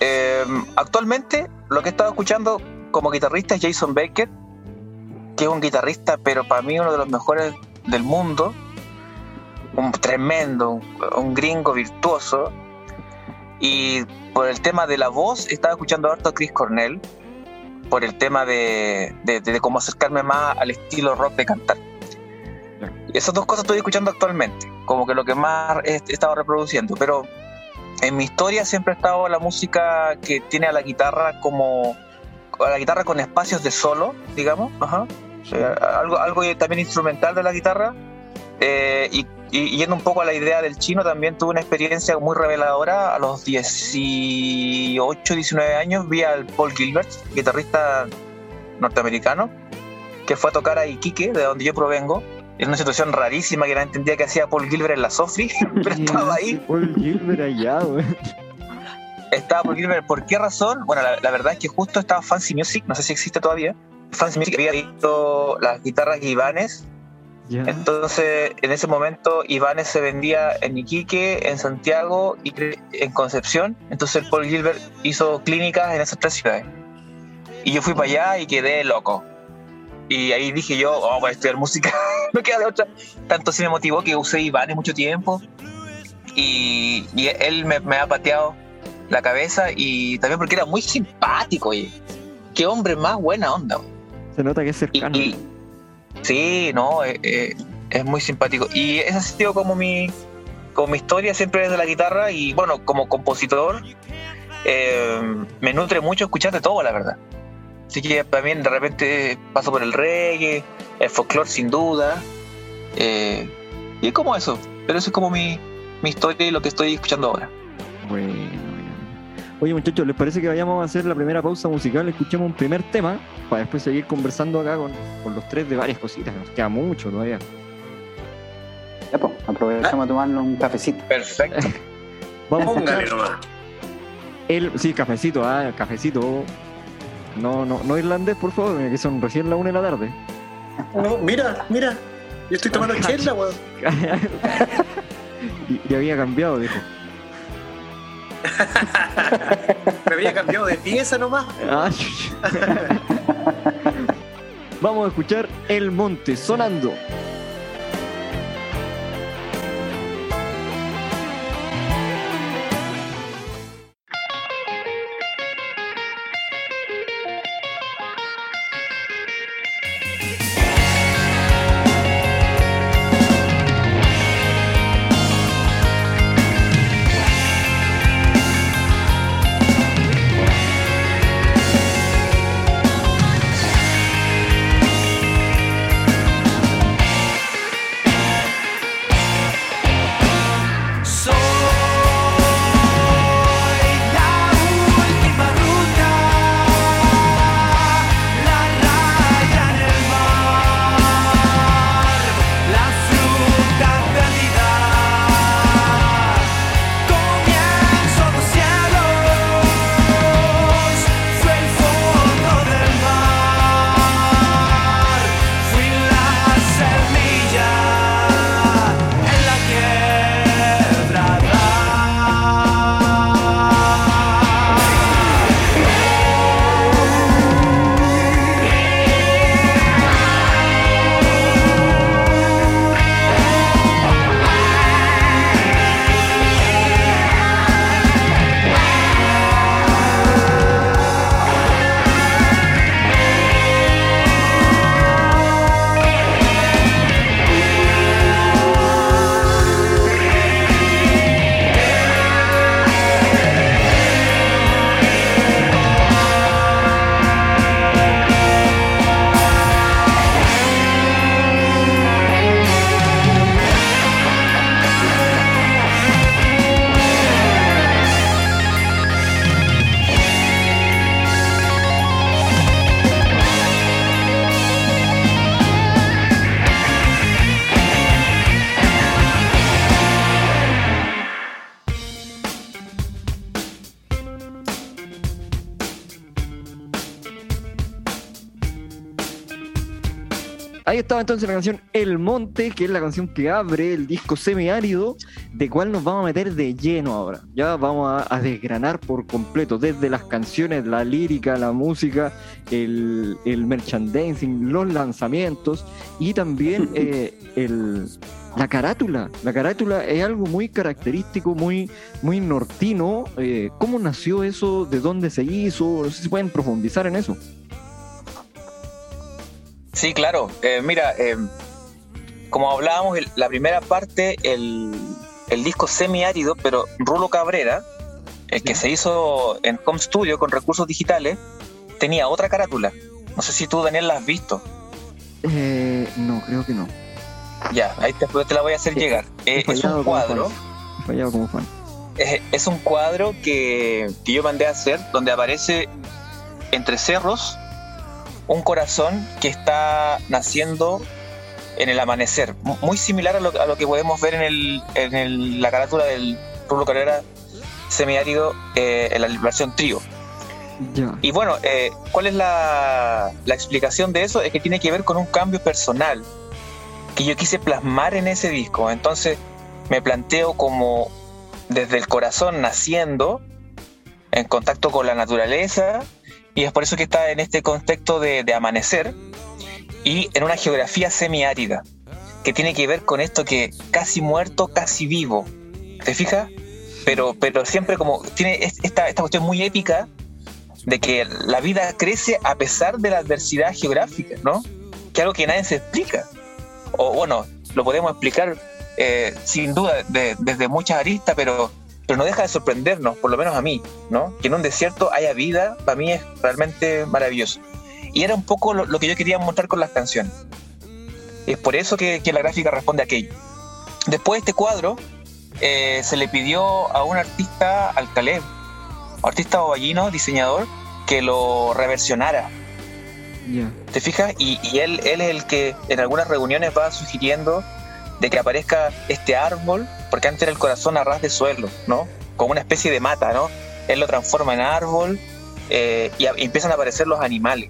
eh, actualmente lo que he estado escuchando como guitarrista es Jason Baker, que es un guitarrista, pero para mí uno de los mejores del mundo un tremendo, un, gringo virtuoso. Y por el tema de la voz, estaba escuchando harto Chris Cornell, por el tema de, de, cómo acercarme más al estilo rock de cantar. Esas dos cosas estoy escuchando actualmente, como que lo que más he estado reproduciendo, pero en mi historia siempre ha estado la música que tiene a la guitarra como a la guitarra con espacios de solo, digamos, algo, algo también instrumental de la guitarra eh, y y yendo un poco a la idea del chino, también tuve una experiencia muy reveladora. A los 18, 19 años vi al Paul Gilbert, guitarrista norteamericano, que fue a tocar a Iquique, de donde yo provengo. En una situación rarísima que no entendía que hacía Paul Gilbert en la Sofri, pero estaba ahí. Paul Gilbert allá, güey. Estaba Paul Gilbert. ¿Por qué razón? Bueno, la, verdad es que justo estaba Fancy Music, no sé si existe todavía. Fancy Music había visto las guitarras Ibanez entonces, en ese momento, Ibanez se vendía en Iquique, en Santiago y en Concepción. Entonces, Paul Gilbert hizo clínicas en esas tres ciudades. Y yo fui para allá y quedé loco. Y ahí dije yo, oh, voy a estudiar música. no queda de otra. Tanto se me motivó que usé Ibanez mucho tiempo. y, él me, ha pateado la cabeza y también porque era muy simpático, y qué hombre más buena onda. Se nota que es cercano. Sí, no, eh, eh, es muy simpático. Y ese ha sido como mi, como mi historia siempre desde la guitarra y bueno, como compositor eh, me nutre mucho escuchar de todo, la verdad. Así que también de repente paso por el reggae, el folclore sin duda. y es como eso, pero eso es como mi, mi historia y lo que estoy escuchando ahora. Oye muchachos, ¿les parece que vayamos a hacer la primera pausa musical? Escuchemos un primer tema para después seguir conversando acá con, con los tres de varias cositas. Nos queda mucho todavía. Ya pues, aprovechamos a tomarnos un cafecito. Perfecto. Vamos Póngale nomás. El, sí, cafecito, ah, cafecito. No, no, no irlandés, por favor, que son recién la una de la tarde. No, mira, mira. Yo estoy tomando chela, weón. y, había cambiado, dijo. Me había cambiado de pieza nomás. Ah, Vamos a escuchar El Monte sonando. Estaba entonces la canción El Monte, que es la canción que abre el disco semiárido, de cual nos vamos a meter de lleno ahora. Ya vamos a, desgranar por completo, desde las canciones, la lírica, la música, el, merchandising, los lanzamientos y también eh, la carátula. La carátula es algo muy característico, muy, muy nortino. Eh, ¿Cómo nació eso? ¿De dónde se hizo? No sé si pueden profundizar en eso. Sí, claro. Eh, mira, eh, como hablábamos, la primera parte, el, disco semiárido, pero Rulo Cabrera, el que se hizo en Home Studio con recursos digitales, tenía otra carátula. No sé si tú, Daniel, la has visto. Eh, no, creo que no. Ya, ahí te, te la voy a hacer llegar. es un cuadro. Fallado como fan. Es, un cuadro que, que yo mandé a hacer donde aparece entre cerros un corazón que está naciendo en el amanecer, muy similar a lo, que podemos ver en, el, en la carátula del Rublo Carrera semiárido eh, en la versión trío. Y bueno, eh, ¿cuál es la, la, explicación de eso? Es que tiene que ver con un cambio personal que yo quise plasmar en ese disco. Entonces me planteo como desde el corazón naciendo, en contacto con la naturaleza, y es por eso que está en este contexto de, amanecer y en una geografía semiárida, que tiene que ver con esto que casi muerto, casi vivo. ¿te fijas? Pero, pero siempre como tiene esta, esta cuestión muy épica de que la vida crece a pesar de la adversidad geográfica, ¿no? Que es algo que nadie se explica. O bueno, lo podemos explicar eh, sin duda desde muchas aristas, pero, pero no deja de sorprendernos, por lo menos a mí, ¿no? Que en un desierto haya vida, para mí es realmente maravilloso. Y era un poco lo, que yo quería mostrar con las canciones. Es por eso que, la gráfica responde a aquello. Después de este cuadro, eh, se le pidió a un artista, al Caleb, artista ovallino, diseñador, que lo reversionara. ¿Te fijas? Y, él, él es el que en algunas reuniones va sugiriendo de que aparezca este árbol, porque antes era el corazón a ras de suelo, ¿no? Como una especie de mata, ¿no? Él lo transforma en árbol eh, y, empiezan a aparecer los animales.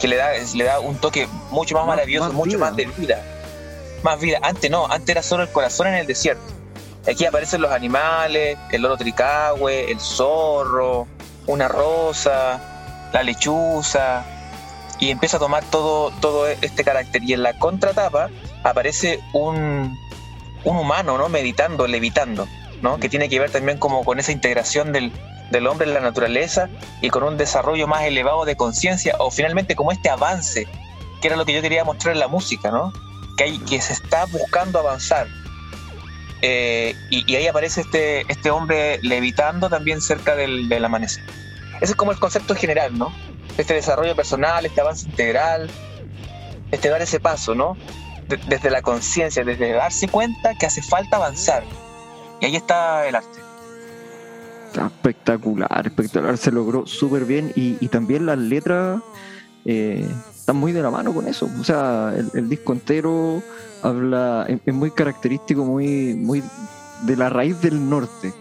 Que le da, le da un toque mucho más, maravilloso, mucho más de vida. Más vida. Antes no, antes era solo el corazón en el desierto. Aquí aparecen los animales, el loro tricahue, el zorro, una rosa, la lechuza, y empieza a tomar todo, todo este carácter. Y en la contratapa aparece un, un humano, ¿no? Meditando, levitando, ¿no? Que tiene que ver también como con esa integración del, del hombre en la naturaleza y con un desarrollo más elevado de conciencia, o finalmente como este avance, que era lo que yo quería mostrar en la música, ¿no? Que, hay, que se está buscando avanzar, eh, y, ahí aparece este, este hombre levitando también cerca del, amanecer. Ese es como el concepto general, ¿no? Este desarrollo personal, este avance integral, este dar ese paso, ¿no? Desde la conciencia, desde darse cuenta que hace falta avanzar. Y ahí está el arte. Espectacular, espectacular, se logró súper bien y, también las letras eh, están muy de la mano con eso. O sea, el disco entero habla, es, muy característico, muy, muy de la raíz del norte.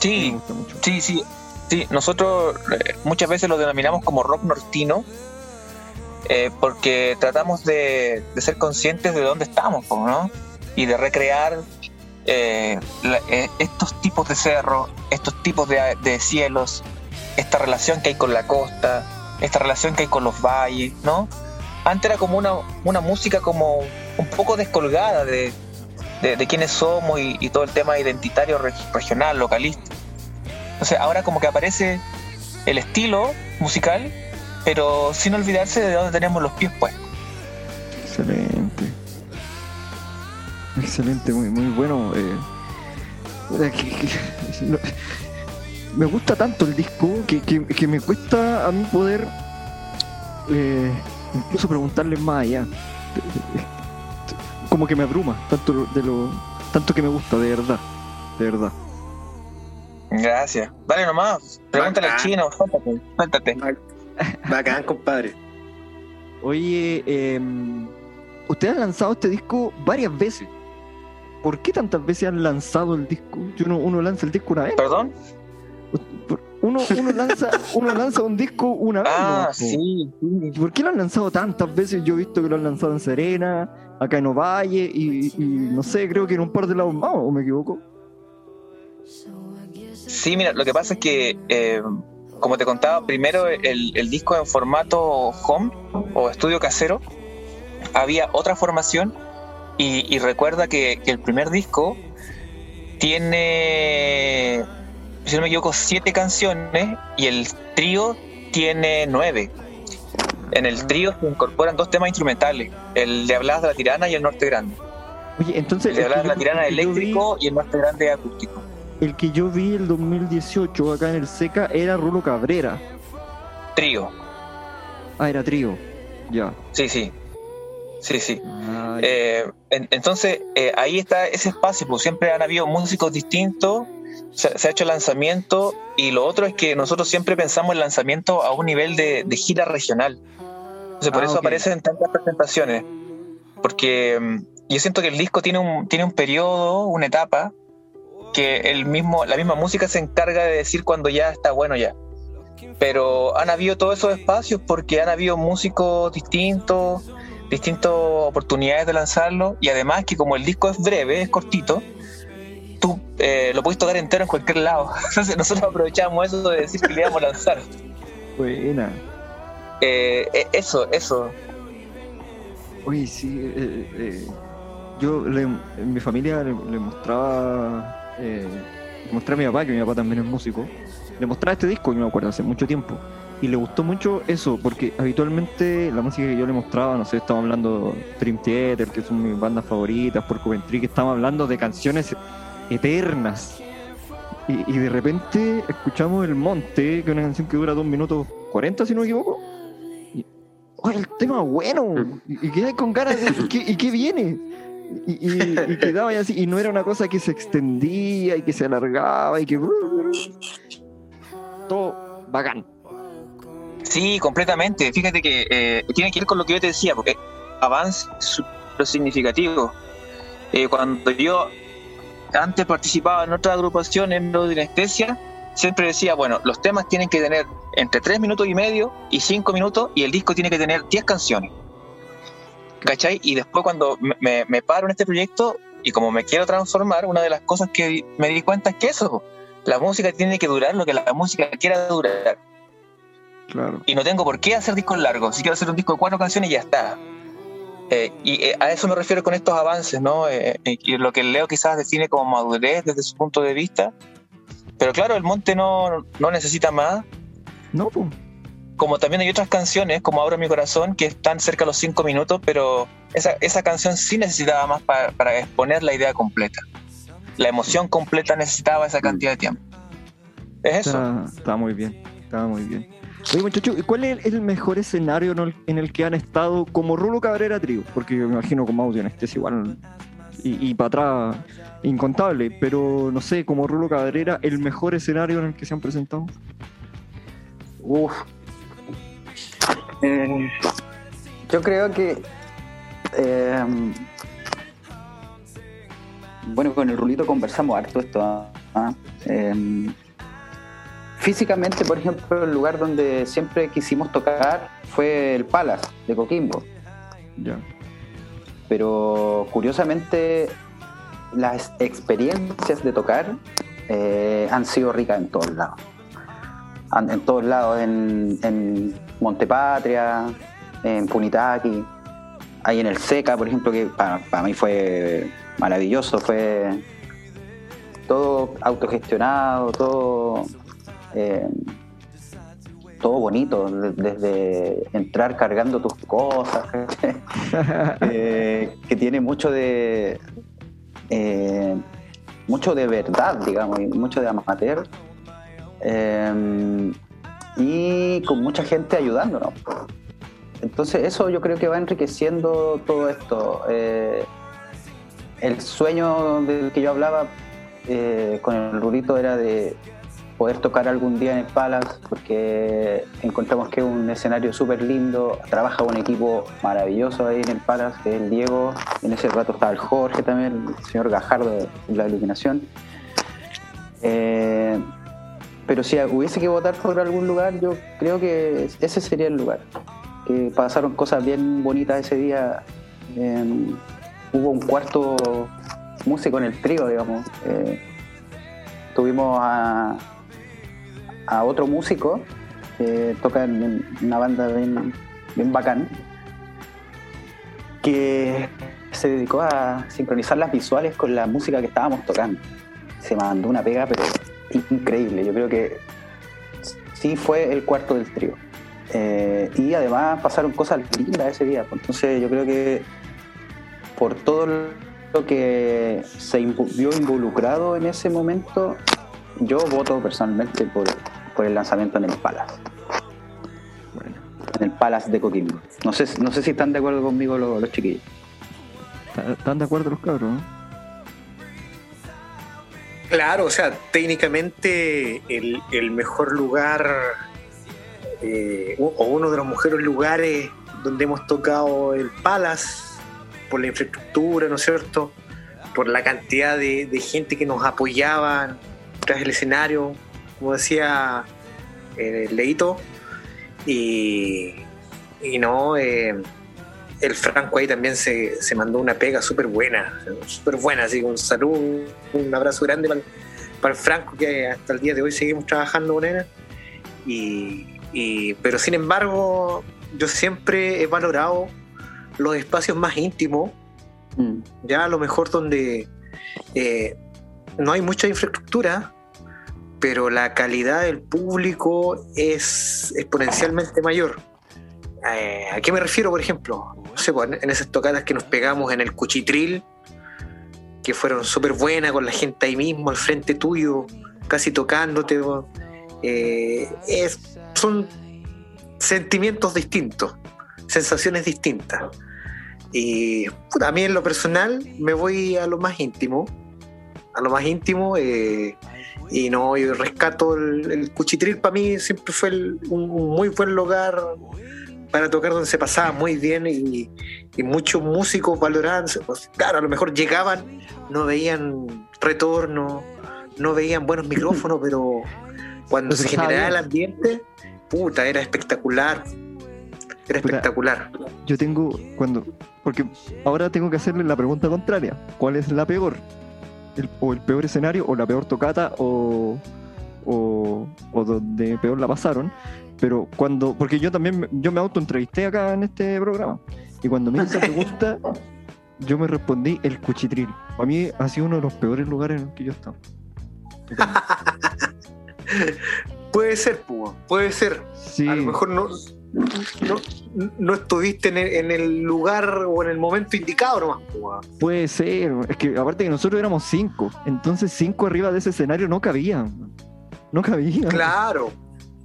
Sí, sí, sí, sí. Nosotros eh, muchas veces lo denominamos como rock nortino, eh, porque tratamos de, ser conscientes de dónde estamos, ¿no? Y de recrear eh, estos tipos de cerros, estos tipos de, de, cielos, esta relación que hay con la costa, esta relación que hay con los valles, ¿no? Antes era como una, una música como un poco descolgada de, de, quiénes somos y, todo el tema identitario regional, localista. Entonces ahora como que aparece el estilo musical, pero sin olvidarse de dónde tenemos los pies puestos. Excelente. Excelente, muy, muy bueno. Eh, me gusta tanto el disco que, que, me cuesta a mí poder eh, incluso preguntarle más allá como que me abruma tanto de lo tanto que me gusta, de verdad, de verdad. Gracias. Dale nomás, pregúntale al chino, suéltate, suéltate. Bacán, compadre. Oye, eh, ustedes han lanzado este disco varias veces. ¿Por qué tantas veces han lanzado el disco? Uno, uno lanza el disco una vez. ¿Perdón? Uno, uno, lanza, uno lanza un disco una vez. Ah, sí, sí. ¿Por qué lo han lanzado tantas veces? Yo he visto que lo han lanzado en Serena, acá en Ovalle y, no sé, creo que en un par de lados más, ¿o me equivoco? Sí, mira, lo que pasa es que, eh, como te contaba, primero el, disco en formato home o estudio casero, había otra formación y, recuerda que, el primer disco tiene, si no me equivoco, siete canciones y el trío tiene nueve. En el trío se incorporan dos temas instrumentales, el de Hablas de la Tirana y el Norte Grande. Oye, entonces... El de Hablas de la Tirana eléctrico y el Norte Grande acústico. El que yo vi el 2018 acá en el SECA era Rulo Cabrera. Trío. Ah, era trío. Ya. Sí, sí. Sí, sí. Eh, entonces, eh, ahí está ese espacio, pues siempre han habido músicos distintos, se, ha hecho lanzamiento y lo otro es que nosotros siempre pensamos el lanzamiento a un nivel de, de gira regional por ah, eso aparecen tantas presentaciones. Porque mm, yo siento que el disco tiene un, tiene un periodo, una etapa, el mismo, la misma música se encarga de decir cuando ya está bueno ya. Pero han habido todos esos espacios porque han habido músicos distintos, distintas oportunidades de lanzarlo y además que como el disco es breve, es cortito, tú eh, lo puedes tocar entero en cualquier lado. Entonces nosotros aprovechamos eso de decir que le íbamos a lanzar. Buena. Eh, eh, eso, eso. Uy, sí. Yo le- en mi familia le, le mostraba, eh, le mostré a mi papá, que mi papá también es músico, le mostraba este disco, yo me acuerdo, hace mucho tiempo. Y le gustó mucho eso, porque habitualmente la música que yo le mostraba, no sé, estamos hablando Dream Theater, que son mis bandas favoritas, por Coventry, que estamos hablando de canciones eternas. Y, y de repente escuchamos El Monte, que es una canción que dura 2 minutos 40, si no me equivoco. Y, ¡Oye, el tema bueno! Y, y quedé con ganas de. ¿y qué, y qué viene? Y, y, y así, y no era una cosa que se extendía y que se alargaba y que. Todo bacán. Sí, completamente. Fíjate que eh, tiene que ver con lo que yo te decía, porque avance súper significativo. Eh, cuando yo antes participaba en otra agrupación en anestesia, siempre decía, bueno, los temas tienen que tener entre 3 minutos y medio y 5 minutos y el disco tiene que tener 10 canciones. ¿Cachai? Y después cuando me, me- paro en este proyecto y como me quiero transformar, una de las cosas que me di cuenta es que eso, la música tiene que durar lo que la música quiera durar Claro. y no tengo por qué hacer discos largos. Si quiero hacer un disco de cuatro canciones, ya está. Eh, y eh, a eso me refiero con estos avances, ¿no? Eh, eh, y lo que Leo quizás define como madurez desde su punto de vista. Pero claro, el monte no, no necesita más. No, pues. Como también hay otras canciones, como Abro mi corazón, que están cerca de los cinco minutos, pero esa, esa canción sí necesitaba más para, para exponer la idea completa. La emoción completa necesitaba esa cantidad de tiempo. Es eso. Está, está muy bien, está muy bien. Oye, muchachos, ¿y ¿cuál es el mejor escenario en el, en el que han estado como Rulo Cabrera Trío? Porque yo me imagino como audio anestesia igual y, y para atrás incontable, pero no sé, como Rulo Cabrera, el mejor escenario en el que se han presentado. Uf. Eh, yo creo que. eh, bueno, con el Rulito conversamos harto esto. ¿ah? Eh, físicamente, por ejemplo, el lugar donde siempre quisimos tocar fue el Palace de Coquimbo. Ya. pero curiosamente las experiencias de tocar eh, han sido ricas en todos lados. En todos lados, en, en Montepatria, en Punitaqui, ahí en el Seca, por ejemplo, que para, mí fue maravilloso, fue todo autogestionado, todo, eh, todo bonito, de- desde entrar cargando tus cosas, eh, que tiene mucho de eh, mucho de verdad, digamos, y mucho de amateur. Eh, y con mucha gente ayudándonos. Entonces eso yo creo que va enriqueciendo todo esto. Eh, el sueño del que yo hablaba eh, con el Rurito era de poder tocar algún día en el Palace, porque encontramos que es un escenario súper lindo, trabaja un equipo maravilloso ahí en el Palace, que es el Diego, en ese rato estaba el Jorge también, el señor Gajardo en la iluminación. Eh, pero si hubiese que votar por algún lugar, yo creo que ese sería el lugar. Que pasaron cosas bien bonitas ese día. Eh, hubo un cuarto músico en el trío, digamos. Eh, tuvimos a, a otro músico que toca en una banda bien, bien bacán, que se dedicó a sincronizar las visuales con la música que estábamos tocando. Se mandó una pega, pero increíble. Yo creo que sí fue el cuarto del trío. Eh, y además pasaron cosas lindas ese día. pues, Entonces yo creo que por todo lo que se vio involucrado en ese momento, yo voto personalmente por, por el lanzamiento en el Palace. En el Palace de Coquimbo. No sé, no sé si están de acuerdo conmigo los, los chiquillos. ¿están- ¿están de acuerdo los cabros? no? Claro, o sea, técnicamente el, el mejor lugar eh, o uno de los mejores lugares donde hemos tocado el Palace por la infraestructura, ¿no es cierto? Por la cantidad de, de gente que nos apoyaban tras el escenario, como decía eh, Leito. Y, y no, eh, el Franco ahí también se, se mandó una pega súper buena, súper buena, así que un saludo, un abrazo grande para, para el Franco, que hasta el día de hoy seguimos trabajando con él. Y, y- pero sin embargo, yo siempre he valorado los espacios más íntimos Mm. Ya a lo mejor donde eh, no hay mucha infraestructura, pero la calidad del público es exponencialmente mayor. Eh, ¿A qué me refiero, por ejemplo? No sé, pues, en esas tocadas que nos pegamos en el Cuchitril, que fueron súper buenas con la gente ahí mismo, al frente tuyo, casi tocándote. Eh, son sentimientos distintos, sensaciones distintas. Y a mí en lo personal me voy a lo más íntimo. A lo más íntimo. Eh, y no, yo rescato el, Cuchitril para mí siempre fue un, muy buen lugar para tocar donde se pasaba muy bien y, muchos músicos valoraban, pues, claro, a lo mejor llegaban, no veían retorno, no veían buenos micrófonos, pero cuando se generaba el ambiente, puta, era espectacular. Era espectacular. Yo tengo, cuando, porque ahora tengo que hacerle la pregunta contraria, ¿cuál es la peor? o el peor escenario, o la peor tocata, o, o, donde peor la pasaron. Pero cuando, porque yo también, yo me autoentrevisté acá en este programa, y cuando me hice la pregunta, yo me respondí el cuchitril. Para mí ha sido uno de los peores lugares en los que yo he estado. puede ser, Puma, puede ser. A lo mejor no, no, estuviste en el, lugar o en el momento indicado nomás. Puede ser, es que aparte que nosotros éramos cinco, entonces cinco arriba de ese escenario no cabían. No cabían. Claro.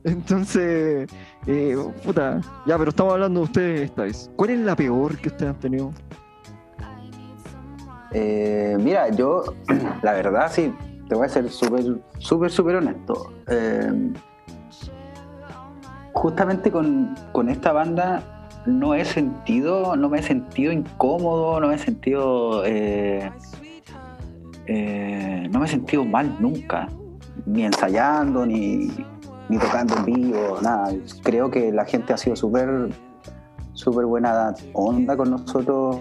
Entonces, eh, puta, ya, pero estamos hablando de ustedes esta vez. ¿Cuál es la peor que ustedes han tenido? Eh, mira, yo, la verdad, sí, te voy a ser súper, súper, súper honesto. Eh, justamente con, esta banda no he sentido, no me he sentido incómodo, no me he sentido, eh, eh, no me he sentido mal nunca, ni ensayando, ni, tocando en vivo, nada. Creo que la gente ha sido súper súper buena onda con nosotros,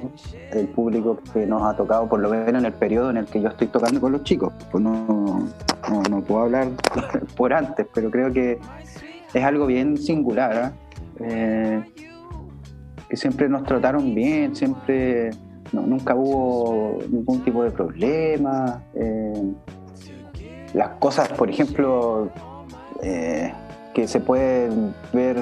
el público que nos ha tocado, por lo menos en el periodo en el que yo estoy tocando con los chicos. Pues no, no puedo hablar por antes, pero creo que es algo bien singular, ¿eh? Eh, que siempre nos trataron bien, siempre nunca hubo ningún tipo de problema. Eh, las cosas, por ejemplo, que se pueden ver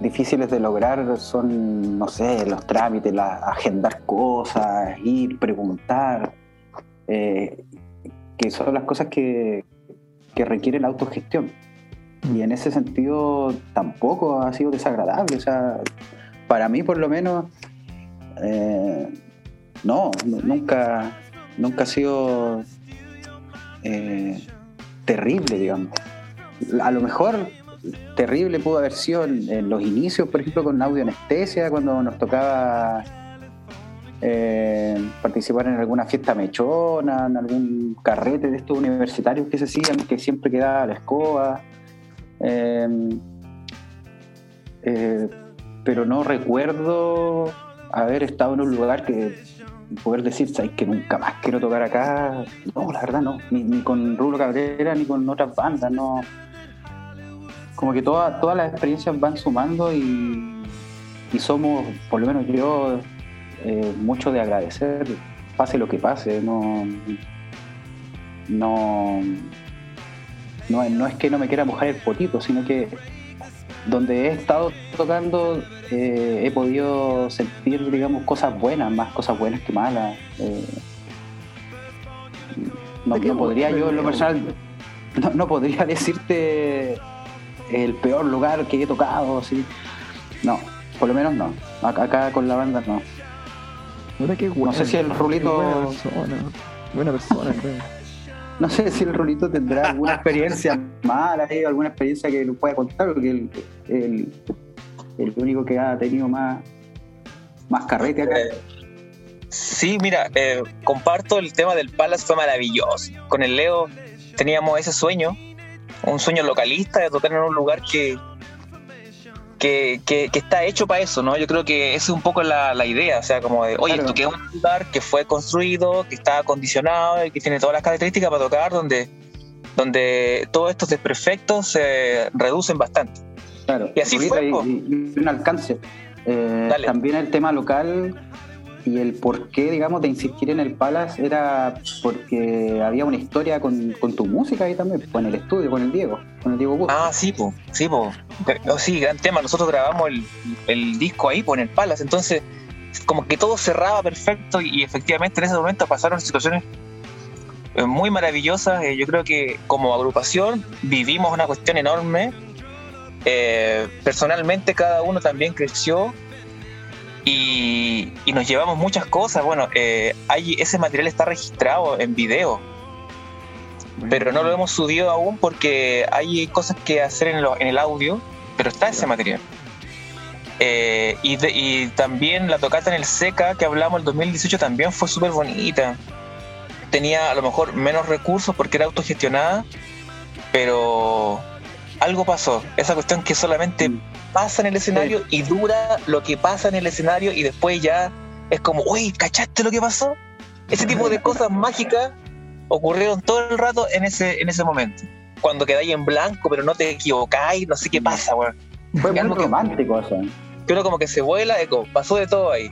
difíciles de lograr son, no sé, los trámites, la, agendar cosas, ir, preguntar, que son las cosas que, que requieren autogestión. Y en ese sentido tampoco ha sido desagradable. O sea, para mí por lo menos, eh, no, nunca, nunca ha sido eh, terrible, digamos. A lo mejor terrible pudo haber sido en, los inicios, por ejemplo, con audio anestesia, cuando nos tocaba eh, participar en alguna fiesta mechona, en algún carrete de estos universitarios que se hacían, que siempre quedaba la escoba. Em, eh, pero no recuerdo haber estado en un lugar que poder decir, ¿sabes que nunca más quiero tocar acá? No, la verdad no, ni, con Rulo Cabrera ni con otras bandas, no. Como que todas todas las experiencias van sumando y, y somos, por lo menos yo, eh, mucho de agradecer, pase lo que pase, no. No no, es que no me quiera mojar el potito, sino que donde he estado tocando eh, he podido sentir, digamos, cosas buenas, más cosas buenas que malas. Eh, no, podría yo, en lo personal, no, podría decirte el peor lugar que he tocado, así. No, por lo menos no. Acá, con la banda no. no sé si el rulito. Buena persona, buena persona creo no sé si el Rulito tendrá alguna experiencia mala, eh, alguna experiencia que nos pueda contar, porque el, el, el, único que ha tenido más, más carrete acá. Eh, sí, mira, eh, comparto el tema del Palace, fue maravilloso. Con el Leo teníamos ese sueño, un sueño localista de tocar en un lugar que, que, está hecho para eso, ¿no? Yo creo que esa es un poco la, idea, o sea, como de, oye, esto que es un lugar que fue construido, que está acondicionado y que tiene todas las características para tocar, donde, donde todos estos desperfectos se reducen bastante. Claro, y así fue. Y, un alcance. Eh, también el tema local, y el porqué, digamos, de insistir en el Palace era porque había una historia con, tu música ahí también, con el estudio, con el Diego, con el Diego Ah, sí, pues, sí, pues. sí, gran tema. Nosotros grabamos el, disco ahí, pues, en el Palace. Entonces, como que todo cerraba perfecto y, efectivamente en ese momento pasaron situaciones eh, muy maravillosas. Eh, yo creo que como agrupación vivimos una cuestión enorme. Eh, personalmente cada uno también creció y, nos llevamos muchas cosas. Bueno, eh, hay, ese material está registrado en video, pero no lo hemos subido aún porque hay cosas que hacer en, en el audio, pero está ese material. Eh, y, también la tocata en el SECA que hablamos el 2018 también fue súper bonita. Tenía a lo mejor menos recursos porque era autogestionada, pero algo pasó. Esa cuestión que solamente mm. Pasa en el escenario y dura lo que pasa en el escenario y después ya es como, uy, ¿cachaste lo que pasó? Ese tipo de cosas mágicas ocurrieron todo el rato en ese, en ese momento. Cuando quedáis en blanco, pero no te equivocáis, no sé qué pasa, weón. Fue muy romántico eso. Pero como que se vuela, eco, pasó de todo ahí.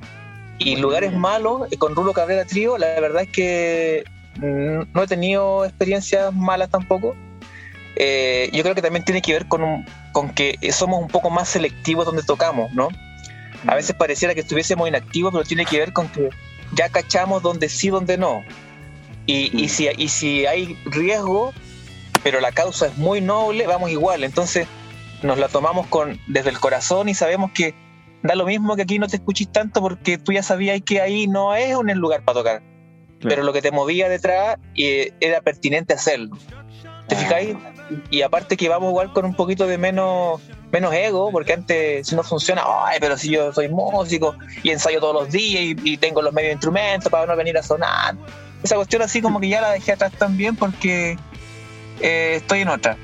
Y lugares malos, eh, con Rulo Cabrera Trío, la verdad es que mm, no he tenido experiencias malas tampoco eh, yo creo que también tiene que ver con, con que somos un poco más selectivos donde tocamos, ¿no? A veces pareciera que estuviésemos inactivos, pero tiene que ver con que ya cachamos donde sí, donde no. Y, y, si, y si hay riesgo, pero la causa es muy noble, vamos igual. Entonces nos la tomamos con, desde el corazón y sabemos que da lo mismo que aquí no te escuchís tanto porque tú ya sabías que ahí no es un lugar para tocar. Pero lo que te movía detrás eh, era pertinente hacerlo. ¿Te fijáis? Y aparte que vamos igual con un poquito de menos, menos ego, porque antes si no funciona, ay, pero si yo soy músico y ensayo todos los días y, tengo los medios instrumentos para no venir a sonar. Esa cuestión así como que ya la dejé atrás también porque eh, estoy en otra.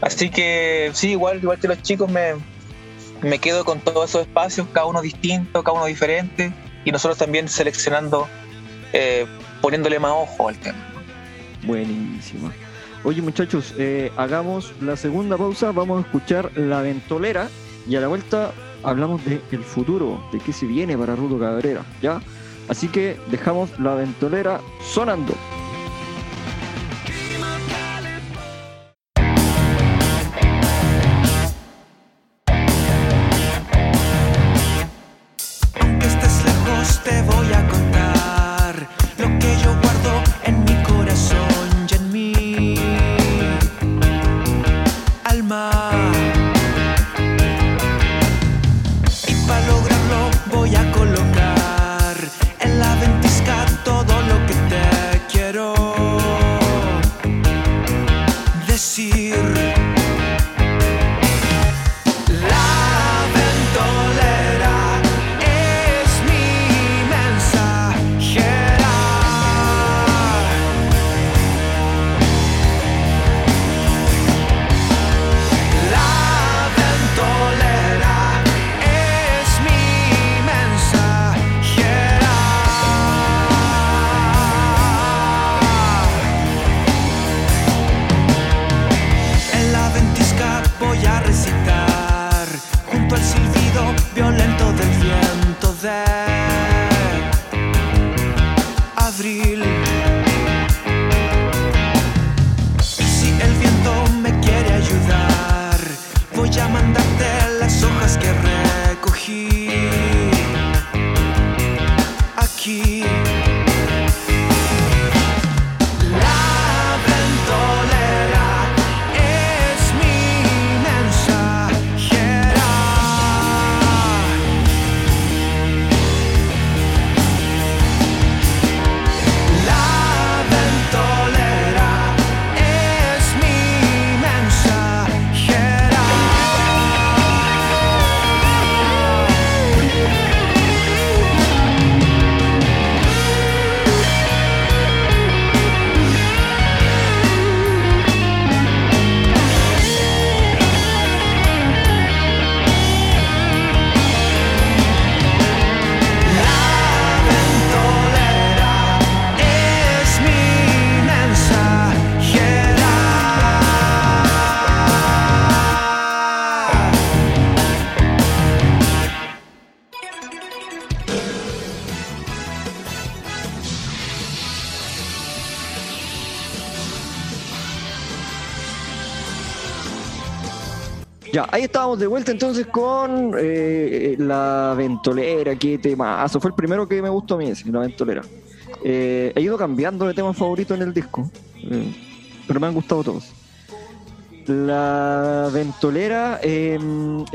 Así que sí, igual, igual que los chicos me, me quedo con todos esos espacios, cada uno distinto, cada uno diferente, y nosotros también seleccionando, eh, poniéndole más ojo al tema. Buenísimo. Oye muchachos, eh, hagamos la segunda pausa, vamos a escuchar La Ventolera y a la vuelta hablamos del el futuro, de qué se viene para Rudo Cabrera, ¿ya? Así que dejamos La Ventolera sonando. Ahí estábamos de vuelta entonces con eh, la ventolera, qué temazo. Fue el primero que me gustó a mí, ese, la ventolera. Eh, he ido cambiando de tema favorito en el disco, eh, pero me han gustado todos. La ventolera, eh,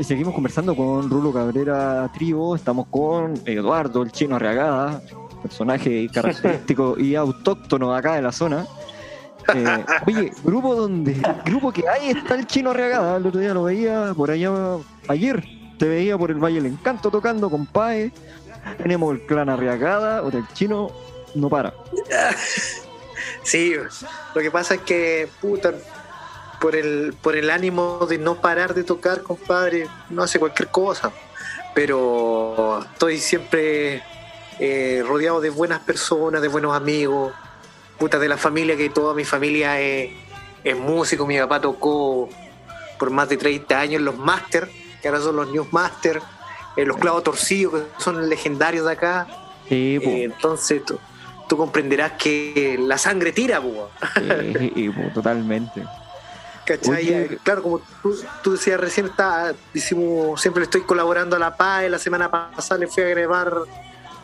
seguimos conversando con Rulo Cabrera Tribo, estamos con Eduardo, el chino Arriagada, personaje característico y autóctono acá de la zona. Eh, oye, grupo donde, grupo que ahí está el chino Arriagada, el otro día lo veía por allá, ayer te veía por el Valle del Encanto tocando con Pae, tenemos el clan Arriagada, o el chino no para. Sí, lo que pasa es que, puta, por el, por el ánimo de no parar de tocar, compadre, no hace cualquier cosa. Pero estoy siempre eh, rodeado de buenas personas, de buenos amigos, puta, de la familia, que toda mi familia es, es músico. Mi papá tocó por más de 30 años los Master, que ahora son los News Master, eh, los clavos torcidos, que son legendarios de acá. Sí. Eh, entonces tú, tú comprenderás que la sangre tira, po. Sí, totalmente. ¿Cachai? Oye. Eh, Claro, como tú, tú decías recién, está, hicimos, siempre le estoy colaborando a la PAE. La semana pasada le fui a grabar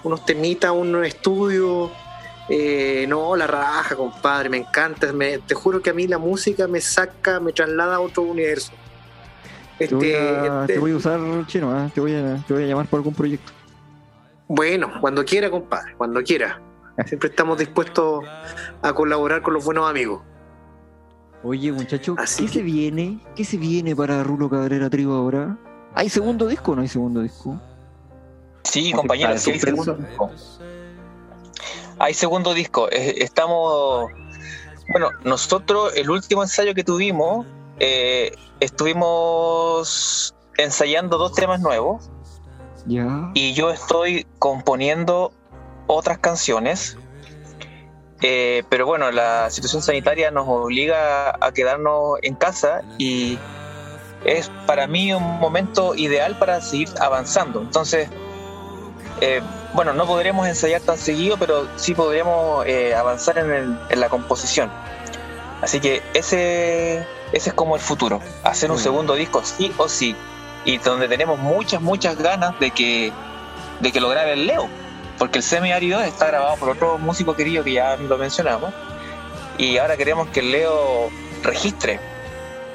unos temitas, un estudio. Eh, no, la raja, compadre, me encanta. Me- te juro que a mí la música me saca, me traslada a otro universo. Te voy Este, a, este- te voy a usar chino, ¿ah? te, voy a, te voy a llamar por algún proyecto. Bueno, cuando quiera, compadre, cuando quiera. Siempre estamos dispuestos a colaborar con los buenos amigos. Oye, muchacho, Así ¿qué que- se viene? ¿Qué se viene para Rulo Cabrera Trigo ahora? ¿Hay segundo disco o no hay segundo disco? Sí, está sí hay segundo disco. Hay segundo disco. Estamos. Bueno, nosotros, el último ensayo que tuvimos, eh, estuvimos ensayando dos temas nuevos Ya. y yo estoy componiendo otras canciones. Eh, pero bueno, la situación sanitaria nos obliga a quedarnos en casa y es para mí un momento ideal para seguir avanzando. Entonces, eh, bueno, no podremos ensayar tan seguido, pero sí podremos eh, avanzar en, el- en la composición. Así que ese, ese es como el futuro, hacer un Mm. segundo disco sí o sí, y donde tenemos muchas, muchas ganas de que, de que lo grabe el Leo, porque el semi-árido está grabado por otro músico querido que ya lo mencionamos, y ahora queremos que el Leo registre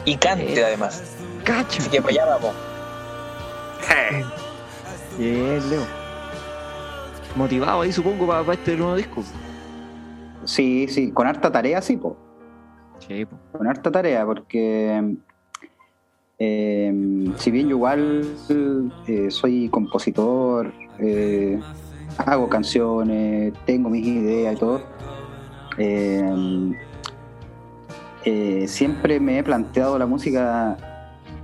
y cante Eh. además. ¡Cacho! Así que para allá vamos. Bien, Leo. Motivado ahí, supongo, para, este nuevo disco. Sí, sí, con harta tarea, sí, po. Sí, po. con harta tarea, porque eh, si bien yo igual eh, soy compositor, eh, hago canciones, tengo mis ideas y todo, eh, eh, siempre me he planteado la música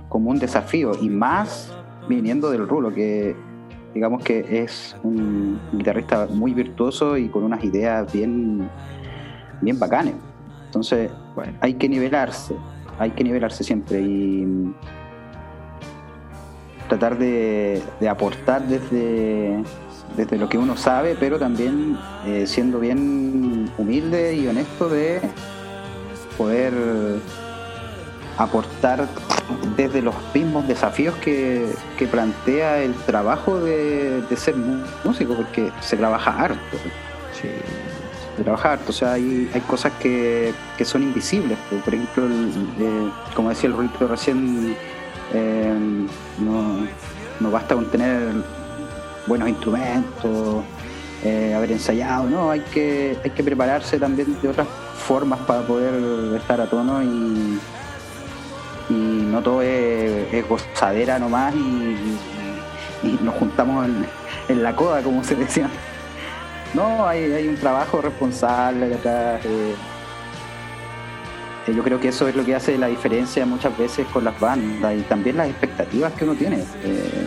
como un desafío y más viniendo del rulo, que digamos que es un guitarrista muy virtuoso y con unas ideas bien, bien bacanes. Entonces, Bueno. hay que nivelarse, hay que nivelarse siempre y tratar de, de aportar desde, desde lo que uno sabe, pero también eh, siendo bien humilde y honesto de poder aportar desde los mismos desafíos que, que plantea el trabajo de, de ser músico, porque se trabaja harto Sí. de trabajar. O sea, hay, hay cosas que, que son invisibles. Por, por ejemplo, el- eh, como decía el Rulito recién, eh, no, no basta con tener buenos instrumentos, eh, haber ensayado, no, hay que, hay que prepararse también de otras formas para poder estar a tono y no todo es, gozadera nomás y, y- nos juntamos en, la coda, como se decía. No, hay, un trabajo responsable detrás. eh, eh, yo creo que eso es lo que hace la diferencia muchas veces con las bandas y también las expectativas que uno tiene. eh,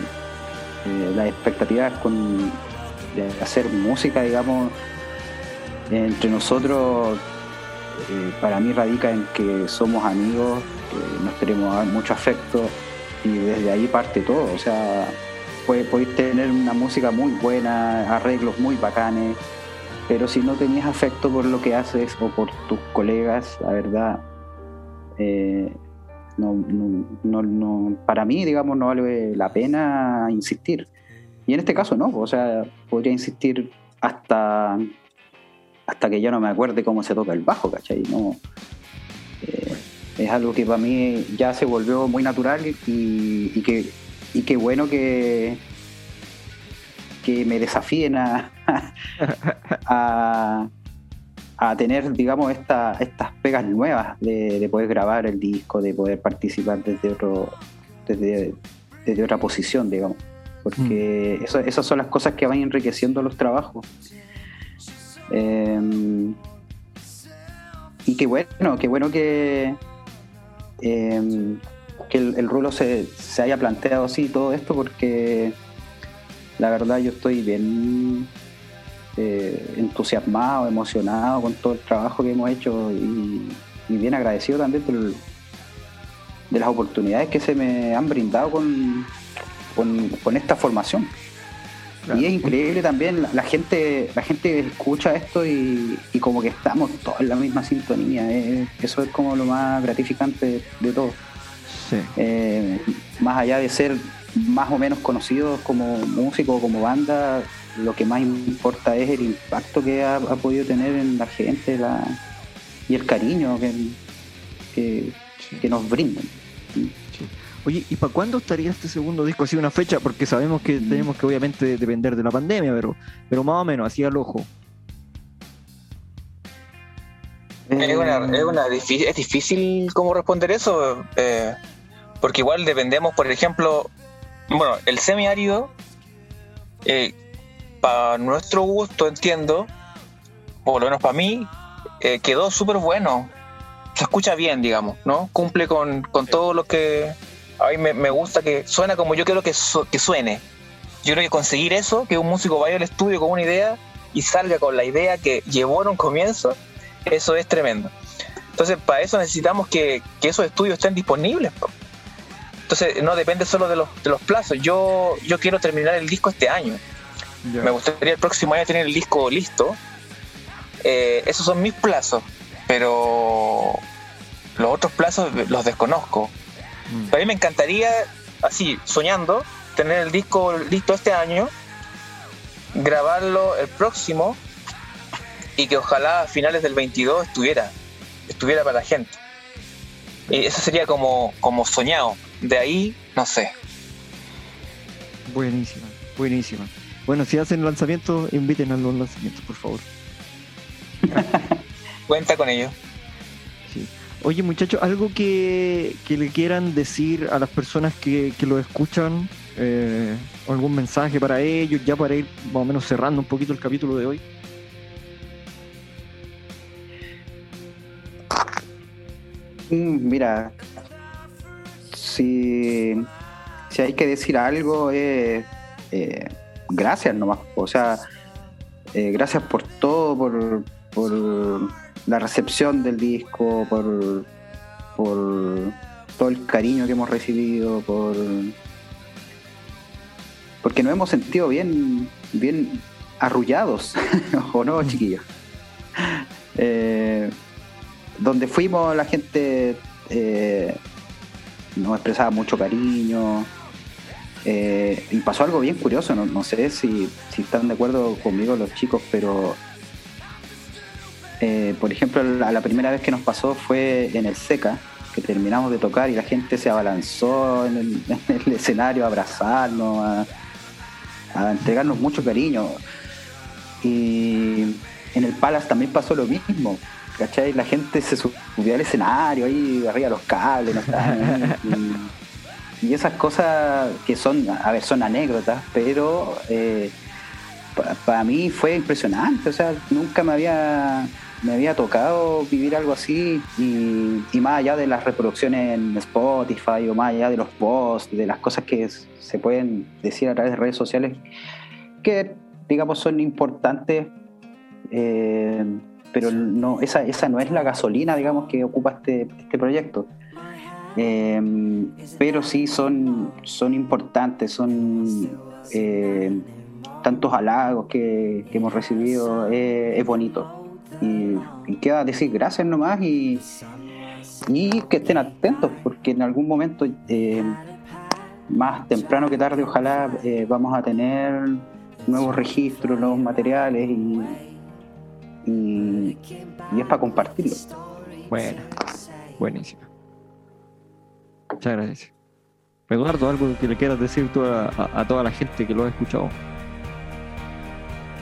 eh, las expectativas con, de hacer música, digamos, entre nosotros, para mí radica en que somos amigos, nos tenemos mucho afecto y desde ahí parte todo. O sea, podéis tener una música muy buena, arreglos muy bacanes, pero si no tenías afecto por lo que haces o por tus colegas, la verdad, eh, no, no, no, para mí, digamos, no vale la pena insistir. Y en este caso no, o sea, podría insistir hasta, hasta que ya no me acuerde cómo se toca el bajo, ¿cachai? No, eh, es algo que para mí ya se volvió muy natural y, y que y qué bueno que, que me desafíen a, a, tener, digamos, esta, estas pegas nuevas de, poder grabar el disco, de poder participar desde otro, desde, desde otra posición, digamos. Porque mm. eso, esas son las cosas que van enriqueciendo los trabajos. Em, y qué bueno, qué bueno que, em, que el, rulo se, se, haya planteado así todo esto, porque la verdad yo estoy bien eh, entusiasmado, emocionado con todo el trabajo que hemos hecho y, bien agradecido también de las oportunidades que se me han brindado con, con, esta formación. Y es increíble también, la, gente la gente escucha esto y, como que estamos todos en la misma sintonía. eso es como lo más gratificante de, todo. Eh, más allá de ser más o menos conocidos como músicos, como banda, lo que más importa es el impacto que ha, podido tener en la gente la, y el cariño que, que, nos brindan. Oye, ¿y para cuándo estaría este segundo disco? Así una fecha, porque sabemos que tenemos que obviamente depender de la pandemia, pero, pero más o menos, así al ojo. Es, una, es, difícil, cómo responder eso, eh, porque igual dependemos, por ejemplo, bueno, el semiárido, eh, para nuestro gusto, entiendo, o por lo menos para mí, eh, quedó súper bueno. Se escucha bien, digamos, ¿no? Cumple con, todo lo que a mí me, gusta, que suena como yo quiero que, que suene. Yo creo que conseguir eso, que un músico vaya al estudio con una idea y salga con la idea que llevó en un comienzo, eso es tremendo. Entonces, para eso necesitamos que, que esos estudios estén disponibles. Entonces no depende solo de los, de los plazos. Yo, yo quiero terminar el disco este año. Me gustaría el próximo año tener el disco listo. Eh, esos son mis plazos, pero los otros plazos los desconozco. Mm. A mí me encantaría, así, soñando, tener el disco listo este año, grabarlo el próximo y que ojalá a finales del 22 estuviera, estuviera para la gente. Y eso sería como, como soñado. De ahí, no sé. Buenísima, buenísima. Bueno, si hacen lanzamiento, inviten a los lanzamientos, por favor. Cuenta con ello. Oye, muchachos, algo que, le quieran decir a las personas que, lo escuchan, eh, algún mensaje para ellos, ya para ir más o menos cerrando un poquito el capítulo de hoy. Mm, mira, si, si hay que decir algo, eh, gracias nomás. O sea, eh, gracias por todo, por, por, la recepción del disco, por, por todo el cariño que hemos recibido, por porque nos hemos sentido bien, bien arrullados, ¿o no, chiquillos? Eh, donde fuimos la gente eh, nos expresaba mucho cariño. Eh, y pasó algo bien curioso, no, sé si, están de acuerdo conmigo los chicos, pero eh, por ejemplo la, primera vez que nos pasó fue en el SECA, que terminamos de tocar y la gente se abalanzó en el, escenario a abrazarnos, a, entregarnos mucho cariño. Y en el Palace también pasó lo mismo. ¿cachai? La gente se subió al escenario ahí, arriba los cables, y, esas cosas que son, a ver, son anécdotas, pero eh, para mí fue impresionante, o sea, nunca me había me había tocado vivir algo así y, más allá de las reproducciones en Spotify o más allá de los posts, de las cosas que se pueden decir a través de redes sociales, que digamos son importantes eh, pero no, esa, esa no es la gasolina, digamos, que ocupa este, este proyecto. Eh, pero sí son, son importantes, son eh, tantos halagos que, hemos recibido, es bonito. Y, queda decir gracias nomás y, y que estén atentos, porque en algún momento, eh, más temprano que tarde, ojalá eh, vamos a tener nuevos registros, nuevos materiales y, y, es para compartirlo. Bueno, buenísimo. Muchas gracias. Eduardo, algo que le quieras decir tú a, toda la gente que lo ha escuchado.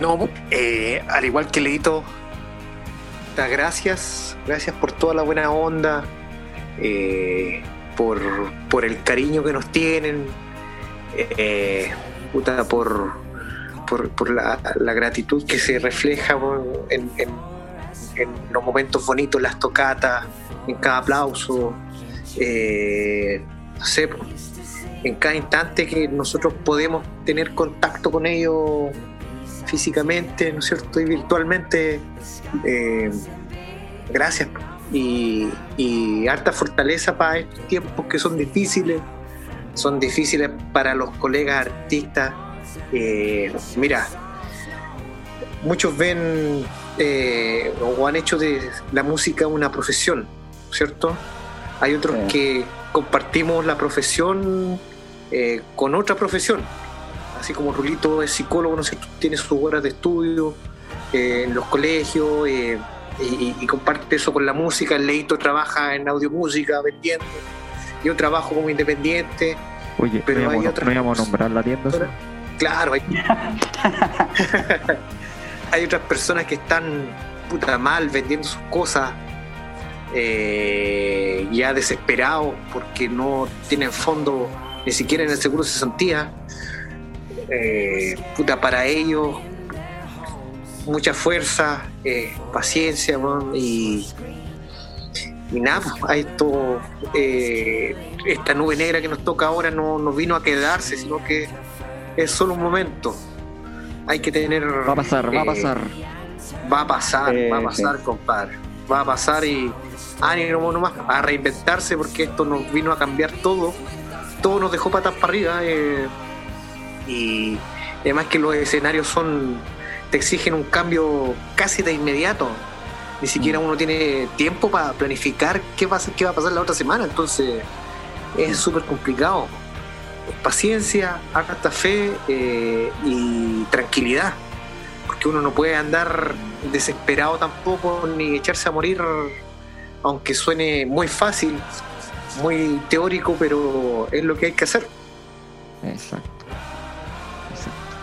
No, eh, al igual que Leito, gracias, gracias por toda la buena onda, eh, por, por, el cariño que nos tienen, eh, por, por, la, gratitud que se refleja en, los momentos bonitos, las tocatas, en cada aplauso, eh, sé, en cada instante que nosotros podemos tener contacto con ellos físicamente, ¿no es cierto? Y virtualmente. Eh, gracias. Y, harta fortaleza para estos tiempos que son difíciles. Son difíciles para los colegas artistas. Eh, mira, muchos ven eh, o han hecho de la música una profesión, ¿cierto? Hay otros que compartimos la profesión con otra profesión así como Rulito es psicólogo, ¿no tiene sus horas de estudio eh, en los colegios eh, y, comparte eso con la música. El Leito trabaja en audiomúsica vendiendo. Yo trabajo como independiente. Oye, pero ¿no hay otras ¿no íbamos a nombrar la tienda? Claro, hay, hay otras personas que están puta mal vendiendo sus cosas. Eh, ya desesperados porque no tienen fondo ni siquiera en el seguro de cesantía eh, puta, para ellos, mucha fuerza, eh, paciencia, y, y nada, pues, esto, eh, esta nube negra que nos toca ahora no, nos vino a quedarse, sino que es solo un momento. Hay que tener. Va a pasar, va a pasar. Va a pasar, va a pasar, compadre. Va a pasar y ánimo nomás a reinventarse porque esto nos vino a cambiar todo. Todo nos dejó patas para arriba y además que los escenarios son te exigen un cambio casi de inmediato. Ni siquiera mm. uno tiene tiempo para planificar qué va, a, qué va a pasar la otra semana, entonces es mm. súper complicado. Paciencia, harta fe eh, y tranquilidad, porque uno no puede andar desesperado tampoco ni echarse a morir, aunque suene muy fácil, muy teórico, pero es lo que hay que hacer. Exacto.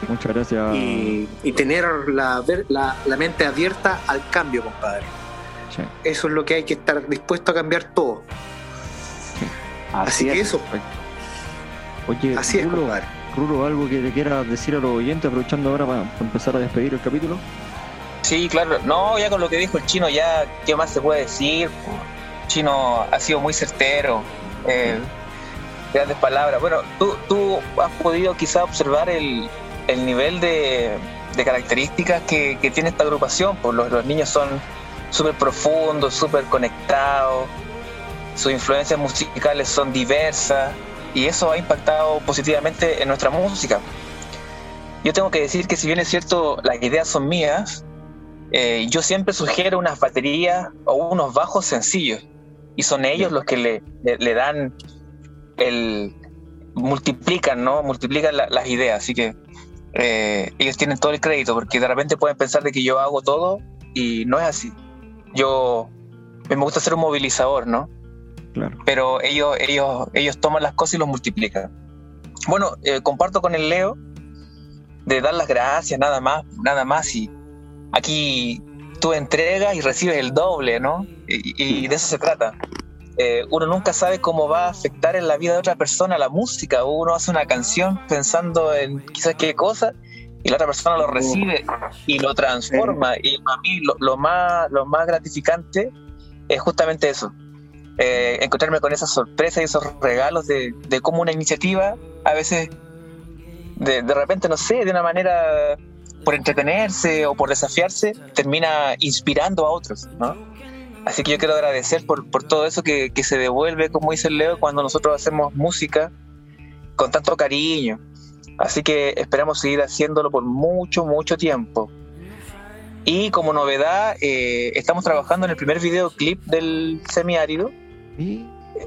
Muchas gracias. Y, tener la, la, mente abierta al cambio, compadre. Eso es lo que hay que estar dispuesto a cambiar todo. Así, que eso. Oye, Así es, compadre. Rulo, ¿algo que le quieras decir a los oyentes, aprovechando ahora para, empezar a despedir el capítulo? Sí, claro. No, ya con lo que dijo el chino, ya, ¿qué más se puede decir? El chino ha sido muy certero. Eh, grandes palabras. Bueno, tú, tú has podido quizá observar el, el nivel de, características que, tiene esta agrupación, pues los, niños son súper profundos, súper conectados, sus influencias musicales son diversas y eso ha impactado positivamente en nuestra música. Yo tengo que decir que si bien es cierto, las ideas son mías, eh, yo siempre sugiero unas baterías o unos bajos sencillos y son ellos los que le, le, dan el multiplican, ¿no? Multiplican las ideas. Así que eh, ellos tienen todo el crédito, porque de repente pueden pensar de que yo hago todo y no es así. Yo me gusta ser un movilizador, ¿no? Claro. Pero ellos, ellos, ellos toman las cosas y los multiplican. Bueno, eh, comparto con el Leo de dar las gracias, nada más, nada más. Y aquí tú entregas y recibes el doble, ¿no? y de eso se trata. Eh, uno nunca sabe cómo va a afectar en la vida de otra persona la música. Uno hace una canción pensando en quizás qué cosa y la otra persona lo recibe y lo transforma. Y para mí lo, más, lo más gratificante es justamente eso. Eh, encontrarme con esas sorpresas y esos regalos de, de cómo una iniciativa a veces de, de repente, no sé, de una manera por entretenerse o por desafiarse, termina inspirando a otros, ¿no? Así que yo quiero agradecer por, todo eso que, se devuelve, como dice Leo, cuando nosotros hacemos música con tanto cariño. Así que esperamos seguir haciéndolo por mucho, mucho tiempo. Y como novedad, eh, estamos trabajando en el primer videoclip del semiárido,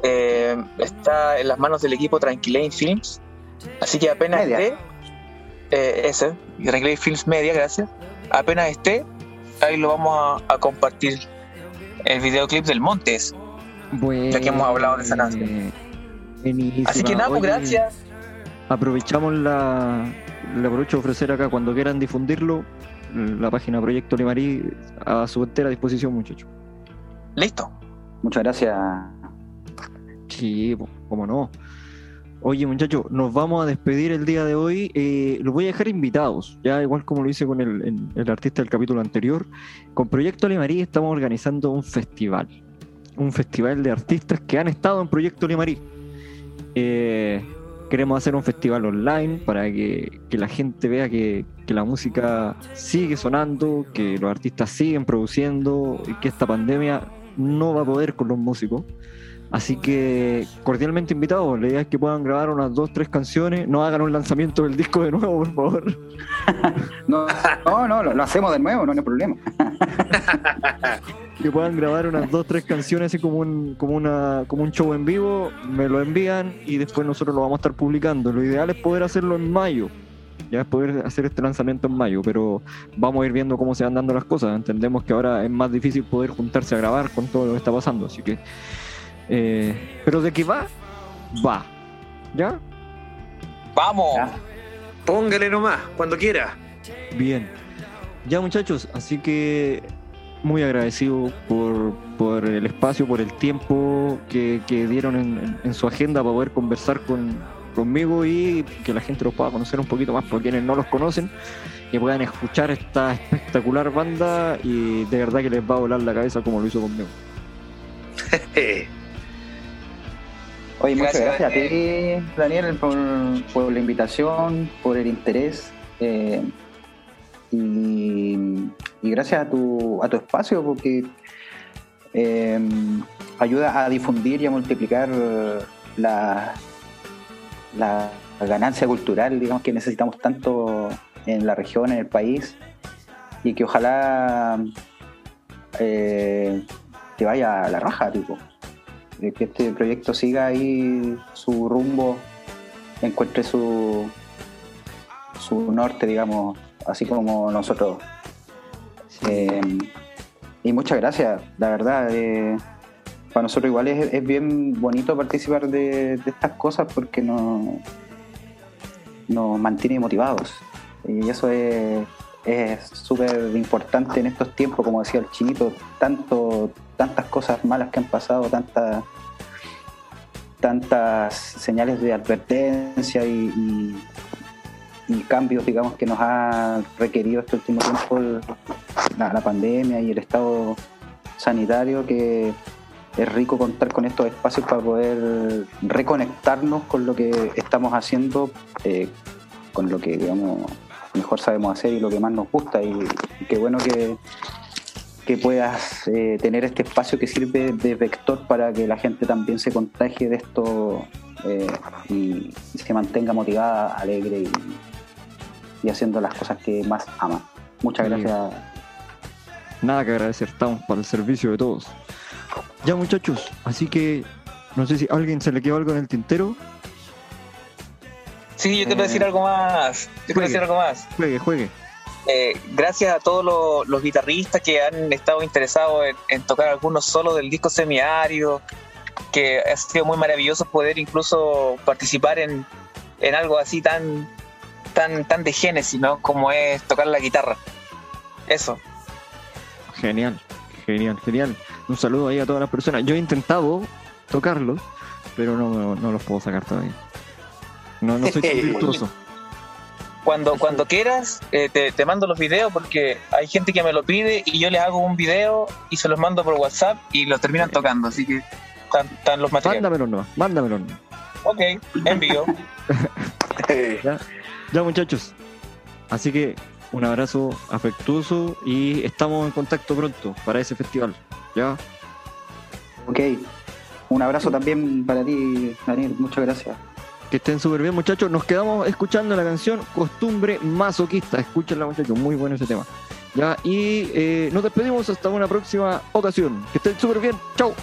Eh, está en las manos del equipo Tranquilane Films. Así que apenas Media. esté, eh, ese, Tranquilane Films Media, gracias. Apenas esté, ahí lo vamos a, a compartir. El videoclip del Montes. bueno, Ya que hemos hablado de esa canción. Así que nada, pues Oye, gracias. Aprovechamos la. Le aprovecho a ofrecer acá cuando quieran difundirlo. La página Proyecto Limarí a su entera disposición, muchachos. Listo. Muchas gracias. Sí, cómo no. Oye, muchachos, nos vamos a despedir el día de hoy. Eh, los voy a dejar invitados, ya igual como lo hice con el, artista del capítulo anterior. Con Proyecto Limarí estamos organizando un festival. Un festival de artistas que han estado en Proyecto Limarí. Eh, queremos hacer un festival online para que, que la gente vea que, que la música sigue sonando, que los artistas siguen produciendo y que esta pandemia no va a poder con los músicos. Así que cordialmente invitados, la idea es que puedan grabar unas dos, tres canciones, no hagan un lanzamiento del disco de nuevo, por favor. No, no, no, lo, lo hacemos de nuevo, no hay problema. Que puedan grabar unas dos, tres canciones así como un, como una, como un show en vivo, me lo envían y después nosotros lo vamos a estar publicando. Lo ideal es poder hacerlo en mayo. Ya es poder hacer este lanzamiento en mayo, pero vamos a ir viendo cómo se van dando las cosas. Entendemos que ahora es más difícil poder juntarse a grabar con todo lo que está pasando, así que. Eh, pero de que va, va. ¿Ya? Vamos. Ya. Póngale nomás, cuando quiera. Bien. Ya muchachos, así que muy agradecido por, por el espacio, por el tiempo que, que dieron en, en- en su agenda para poder conversar con, conmigo y que la gente los pueda conocer un poquito más por quienes no los conocen, que puedan escuchar esta espectacular banda y de verdad que les va a volar la cabeza como lo hizo conmigo. Oye, muchas Gracias, gracias, a ti, Daniel, por, por la invitación, por el interés. eh, y, y gracias a tu, a tu espacio, porque eh, ayuda a difundir y a multiplicar la, la ganancia cultural, digamos, que necesitamos tanto en la región, en el país, y que ojalá eh, te vaya a la raja, tipo que este proyecto siga ahí su rumbo, encuentre su, su norte, digamos, así como nosotros. Eh, y muchas gracias, la verdad. eh, para nosotros igual es, es bien bonito participar de, estas cosas porque nos, nos mantiene motivados. Y eso es es súper importante en estos tiempos, como decía el chinito, tanto, tantas cosas malas que han pasado, tantas tantas señales de advertencia y, cambios, digamos, que nos ha requerido este último tiempo la, pandemia y el estado sanitario, que es rico contar con estos espacios para poder reconectarnos con lo que estamos haciendo, eh, con lo que, digamos, mejor sabemos hacer y lo que más nos gusta. Y qué bueno que, que puedas eh, tener este espacio que sirve de vector para que la gente también se contagie de esto eh, y, y se mantenga motivada, alegre y, y haciendo las cosas que más ama. Muchas Sí. gracias. Nada que agradecer, estamos para el servicio de todos. Ya muchachos, así que no sé si a alguien se le quedó algo en el tintero. Sí, yo quiero Eh, decir algo más. Yo quiero juegue. decir algo más. Juegue, juegue. Eh, gracias a todos los, los guitarristas que han estado interesados en, en tocar algunos solos del disco semiario, que ha sido muy maravilloso poder incluso participar en, en algo así tan, tan, tan de génesis, ¿no? Como es tocar la guitarra. Eso. Genial, genial, genial. Un saludo ahí a todas las personas. Yo he intentado tocarlos, pero no, no los puedo sacar todavía. No, no soy tan virtuoso. Cuando, cuando quieras, eh, te, te mando los videos porque hay gente que me lo pide y yo les hago un video y se los mando por WhatsApp y los terminan tocando. Así que están, están los materiales. Mándamelo no, mándamelo no. Ok, envío. Ya muchachos, así que un abrazo afectuoso y estamos en contacto pronto para ese festival. ¿Ya? Ok. Un abrazo también para ti, Daniel. Muchas gracias. Que estén súper bien muchachos. Nos quedamos escuchando la canción Costumbre Masoquista. Escúchenla muchachos, muy bueno ese tema. Ya, y eh, nos despedimos hasta una próxima ocasión. Que estén súper bien. Chao.